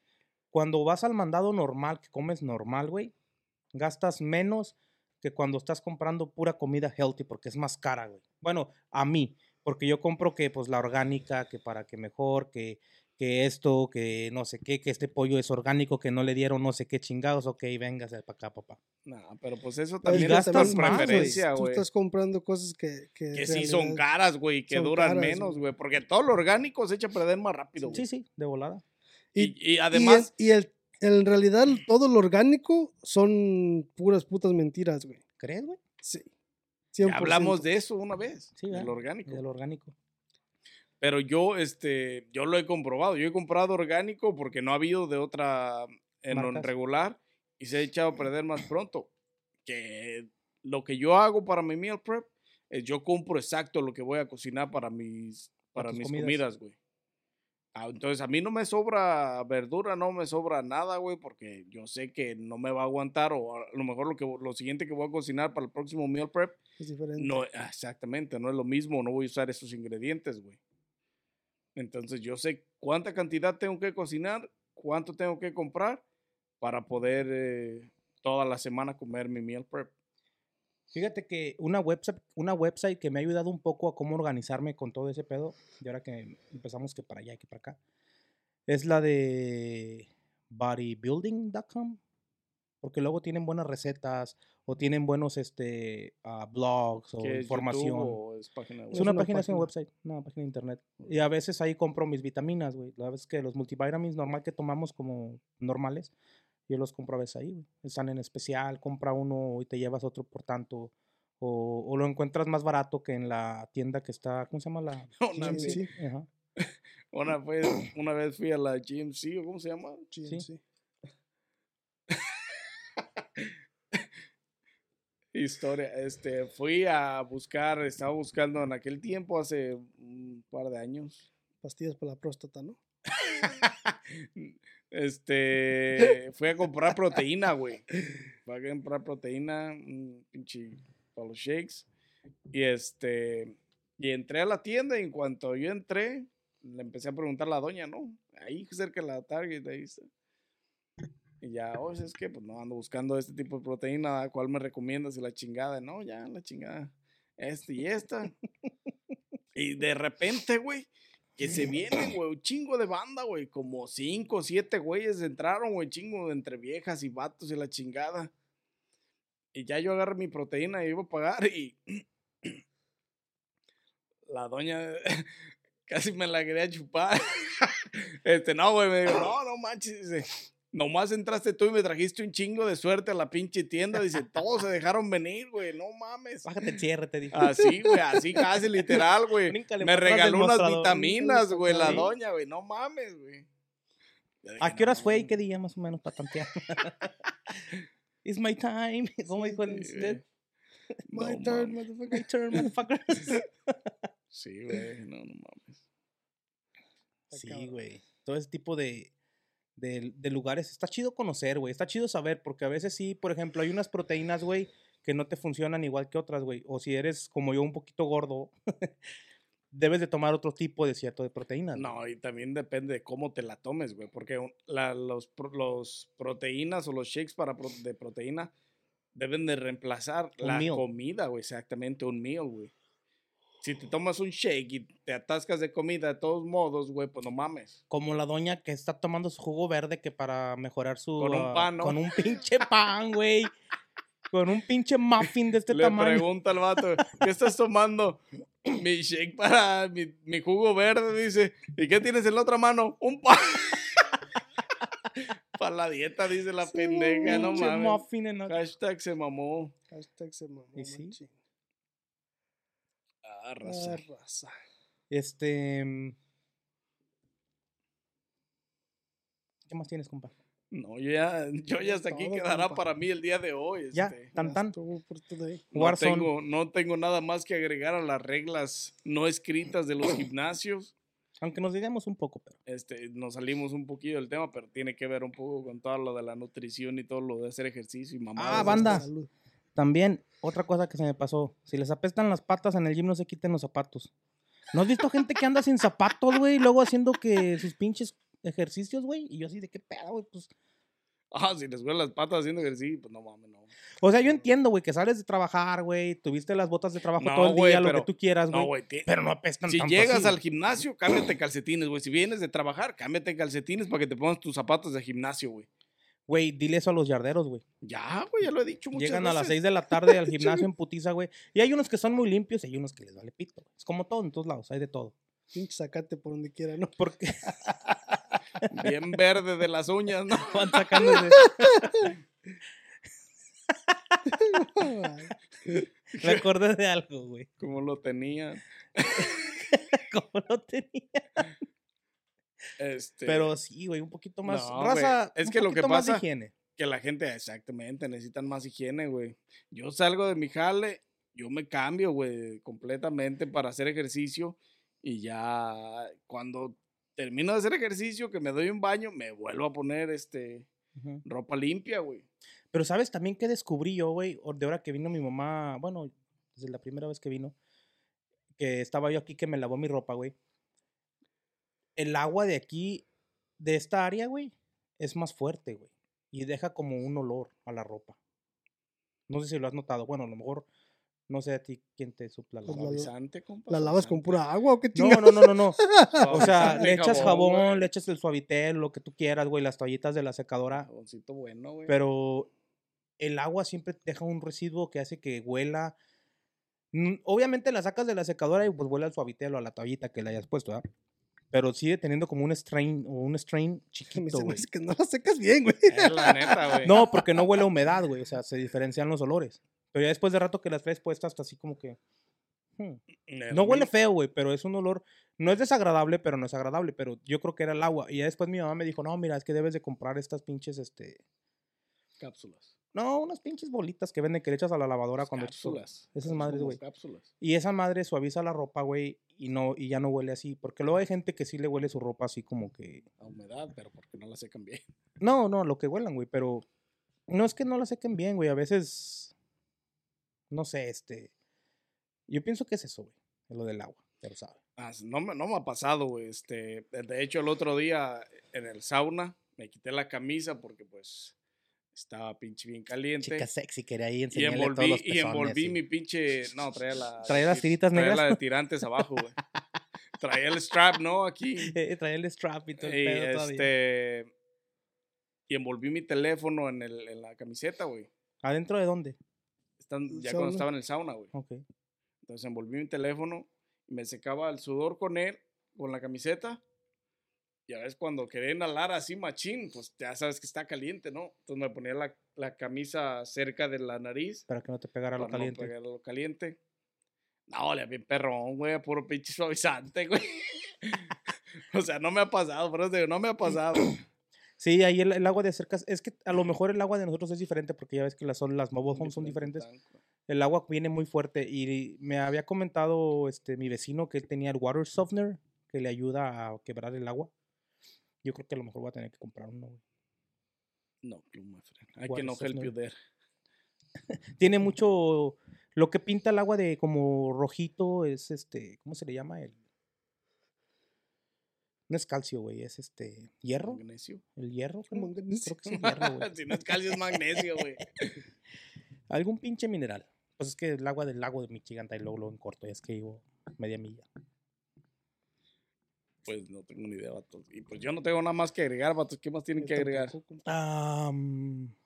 cuando vas al mandado normal, que comes normal, güey, gastas menos que cuando estás comprando pura comida healthy porque es más cara, güey. Bueno, a mí, porque yo compro que pues la orgánica, que para que mejor, que, que esto, que no sé qué, que este pollo es orgánico, que no le dieron no sé qué chingados, ok, véngase para acá, papá. Nah, pero pues eso Pero también es gastas más, güey. preferencia, Tú güey. estás comprando cosas que. Que, sí son caras, güey, que duran caras, menos, güey. Porque todo lo orgánico se echa a perder más rápido, güey. Sí, sí, de volada. Y, y Y, además, el- y el, en realidad todo lo orgánico son puras putas mentiras, güey. ¿Crees, güey? Sí. ya 100%. hablamos de eso una vez, Sí, del orgánico. Del orgánico. Pero yo, este, yo lo he comprobado. Yo he comprado orgánico porque no ha habido de otra en Marcas. regular y se ha echado a perder más pronto. Que lo que yo hago para mi meal prep es yo compro exacto lo que voy a cocinar para mis, Para para mis comidas. güey. Ah, Entonces a mí no me sobra verdura, no me sobra nada, güey, porque yo sé que no me va a aguantar o a lo mejor lo, que, lo siguiente que voy a cocinar para el próximo meal prep Es diferente. no, exactamente, no es lo mismo, no voy a usar esos ingredientes, güey. Entonces yo sé cuánta cantidad tengo que cocinar, cuánto tengo que comprar para poder eh, toda la semana comer mi meal prep. Fíjate que una website, una website que me ha ayudado un poco a cómo organizarme con todo ese pedo, y ahora que empezamos que para allá y que para acá, es la de bodybuilding.com. Porque luego tienen buenas recetas o tienen buenos este, ah, blogs o ¿Qué es, información. YouTube o es página web? Es una, una página, es un página. website, una página de internet. Y a veces ahí compro mis vitaminas, güey. La vez que los multivitamins normal que tomamos como normales, yo los compro a veces ahí, güey. Están en especial, compra uno y te llevas otro por tanto. O, o lo encuentras más barato que en la tienda que está, ¿cómo se llama la? Sí, sí. Ajá. una vez, una vez fui a la GMC, ¿o cómo se llama? Sí, Sí. Historia, este, fui a buscar, estaba buscando en aquel tiempo, hace un par de años, Pastillas para la próstata, ¿no? este, fui a comprar proteína, güey. Fui a comprar proteína, un pinche, para los shakes. Y este, y entré a la tienda y en cuanto yo entré, le empecé a preguntar a la doña, ¿no? Ahí cerca de la Target, ahí está. Y ya, oye, es que pues no ando buscando este tipo de proteína, ¿cuál me recomiendas? Y la chingada, no, ya, la chingada. Este y esta. y de repente, güey, que se viene, güey, un chingo de banda, güey, como cinco o siete güeyes entraron, güey, chingo entre viejas y vatos y la chingada. Y ya yo agarré mi proteína y iba a pagar y la doña casi me la quería chupar. Este, no, güey, me dijo, no, no manches, dice, nomás entraste tú y me trajiste un chingo de suerte a la pinche tienda, dice, todos se dejaron venir, güey, no mames. Bájate el cierre, te dije. Así, güey, así casi literal, güey. Bríncale Me regaló unas vitaminas, güey, la doña, güey, no mames, güey. ¿A qué horas "No, fue y qué día más o menos para tantear? It's my time. ¿Cómo dijo el My turn, motherfucker. My turn, motherfuckers. Sí, güey, no, no mames. Sí, güey. Todo ese tipo de, de, de lugares. Está chido conocer, güey. Está chido saber, porque a veces sí, por ejemplo, hay unas proteínas, güey, que no te funcionan igual que otras, güey. O si eres como yo un poquito gordo, debes de tomar otro tipo de cierto de proteínas. No, y también depende de cómo te la tomes, güey, porque la- los, pro- los proteínas o los shakes para pro- de proteína deben de reemplazar Un la meal. comida, güey, exactamente, un meal, güey. Si te tomas un shake y te atascas de comida de todos modos, güey, pues no mames. Como la doña que está tomando su jugo verde que para mejorar su... Con un ah, pan, ¿no? Con un pinche pan, güey. con un pinche muffin de este Le tamaño. pregunta al vato, ¿qué estás tomando? Mi shake para mi, mi jugo verde, dice. ¿Y qué tienes en la otra mano? Un pan. para la dieta, dice la pendeja, no mames. muffin en Hashtag se mamó. Hashtag se mamó, ¿Y sí? Raza. Este... mm, ¿Qué más tienes, compa? No, yo ya, yo ya hasta aquí quedará compa. para mí el día de hoy. Ya, este. tan tan. Today. No tengo, no tengo nada más que agregar a las reglas no escritas de los gimnasios. Aunque nos digamos un poco, pero... Este, nos salimos un poquillo del tema, pero tiene que ver un poco con todo lo de la nutrición y todo lo de hacer ejercicio y mamadas. Ah, banda. Salud. También, otra cosa que se me pasó. Si les apestan las patas en el gym, no se quiten los zapatos. ¿No has visto gente que anda sin zapatos, güey? y Luego haciendo que sus pinches ejercicios, güey. Y yo así de qué pedo, güey. Pues... Ah, si les huelen las patas haciendo ejercicio, pues no mames, no. O sea, yo entiendo, güey, que sales de trabajar, güey. Tuviste las botas de trabajo No, todo el güey, día, lo pero- que tú quieras, No, güey. güey. ti- pero no apestan Si tanto llegas así, al güey. gimnasio, cámbiate calcetines, güey. Si vienes de trabajar, cámbiate calcetines para que te pongas tus zapatos de gimnasio, güey. Güey, dile eso a los yarderos, güey. Ya, güey, ya lo he dicho muchas Llegan a las veces. 6 de la tarde al gimnasio en putiza, güey. Y hay unos que son muy limpios y hay unos que les vale pito. Es como todo en todos lados, hay de todo. Pinche sacate por donde quiera, ¿no? Porque Bien verde de las uñas, ¿no? van sacando ese- Me acordé de algo, güey. Como lo tenían. Como lo tenía. Este, Pero sí, güey, un poquito más. No, raza, es un que lo que más pasa- higiene. que la gente, exactamente, necesitan más higiene, güey. Yo salgo de mi jale, yo me cambio, güey, completamente para hacer ejercicio y ya cuando termino de hacer ejercicio, que me doy un baño, me vuelvo a poner, este, ropa limpia, güey. Pero ¿sabes también qué descubrí yo, güey? De ahora que vino mi mamá, bueno, desde la primera vez que vino, que estaba yo aquí que me lavó mi ropa, güey. El agua de aquí, de esta área, güey, es más fuerte, güey. Y deja como un olor a la ropa. No sé si lo has notado. Bueno, a lo mejor, no sé a ti quién te supla la Pues lava. la- Suavizante, compa, ¿La lavas con pura agua o qué No, chingados? no, no, no, no. O sea, le echas jabón, le echas el suavitel, lo que tú quieras, güey, las toallitas de la secadora. Jaboncito bueno, güey. Pero el agua siempre deja un residuo que hace que huela. Mm, Obviamente la sacas de la secadora y pues huele al suavitel o a la toallita que le hayas puesto, ¿verdad? Pero sigue teniendo como un strain o un strain chiquito, me hace que no la secas bien, güey. Es la neta, güey. No, porque no huele a humedad, güey. O sea, se diferencian los olores. Pero ya después de rato que las traes puestas, hasta así como que. hmm, No huele feo, güey, pero es un olor. No es desagradable, pero no es agradable. Pero yo creo que era el agua. Y ya después mi mamá me dijo, no, mira, es que debes de comprar estas pinches, este. Cápsulas. No, unas pinches bolitas que venden que le echas a la lavadora cuando echas- cápsulas. Esas madres, güey. Y esa madre suaviza la ropa, güey, y no y ya no huele así, porque luego hay gente que sí le huele su ropa así como que A humedad, pero porque no la secan bien. no, no, lo que huelan, güey, pero no es que no la sequen bien, güey, a veces no sé, este yo pienso que es eso, güey, lo del agua, ya lo sabe. Ah, no, me, no me ha pasado, güey. Este, de hecho, el otro día en el sauna me quité la camisa porque, pues, estaba pinche bien caliente. sexy, quería ahí y envolví, y envolví mi pinche. No, traía la. ¿Traía las tir- tiritas traía negras? la de tirantes abajo, güey. traía el strap, ¿no? Aquí. traía el strap y todo el Y, pedo todavía. este. Y envolví mi teléfono en, el, en la camiseta, güey. ¿Adentro de dónde? Están, ya cuando estaba en el sauna, güey. Ok. Entonces envolví mi teléfono y me secaba el sudor con él, con la camiseta. Y a veces cuando quería inhalar así machín, pues ya sabes que está caliente, ¿no? Entonces me ponía la, la camisa cerca de la nariz. Para que no te pegara lo para no caliente. pegar lo caliente. No, le bien perrón, güey, puro pinche suavizante, güey. o sea, no me ha pasado, por eso digo, no me ha pasado. Sí, ahí el, el agua de cerca, es que a lo mejor el agua de nosotros es diferente porque ya ves que las, son, las mobile homes son Diferente diferentes. El agua viene muy fuerte y me había comentado este mi vecino que él tenía el water softener que le ayuda a quebrar el agua. Yo creo que a lo mejor voy a tener que comprar uno. güey. No. I What can is help you there. Tiene mucho lo que pinta el agua de como rojito es este, ¿cómo se le llama el? No es calcio, güey, es este hierro, Magnesio. el hierro, creo, que es el hierro, güey. si no es calcio, es magnesio, güey. Algún pinche mineral. Pues es que el agua del lago de Michigan está ahí luego, luego en corto, ya es que digo media milla. Pues no tengo ni idea, vatos. Y pues yo no tengo nada más que agregar, vatos. ¿Qué más tienen que agregar?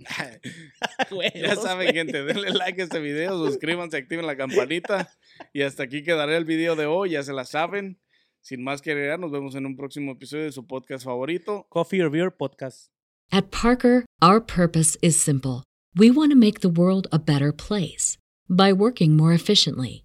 Ya saben, gente, denle like a este video, suscríbanse, activen la campanita. Y hasta aquí quedará el video de hoy, ya se la saben. Sin más que agregar, nos vemos en un próximo episodio de su podcast favorito. Coffee or Beer Podcast. At Parker, our purpose is simple. We want to make the world a better place by working more efficiently,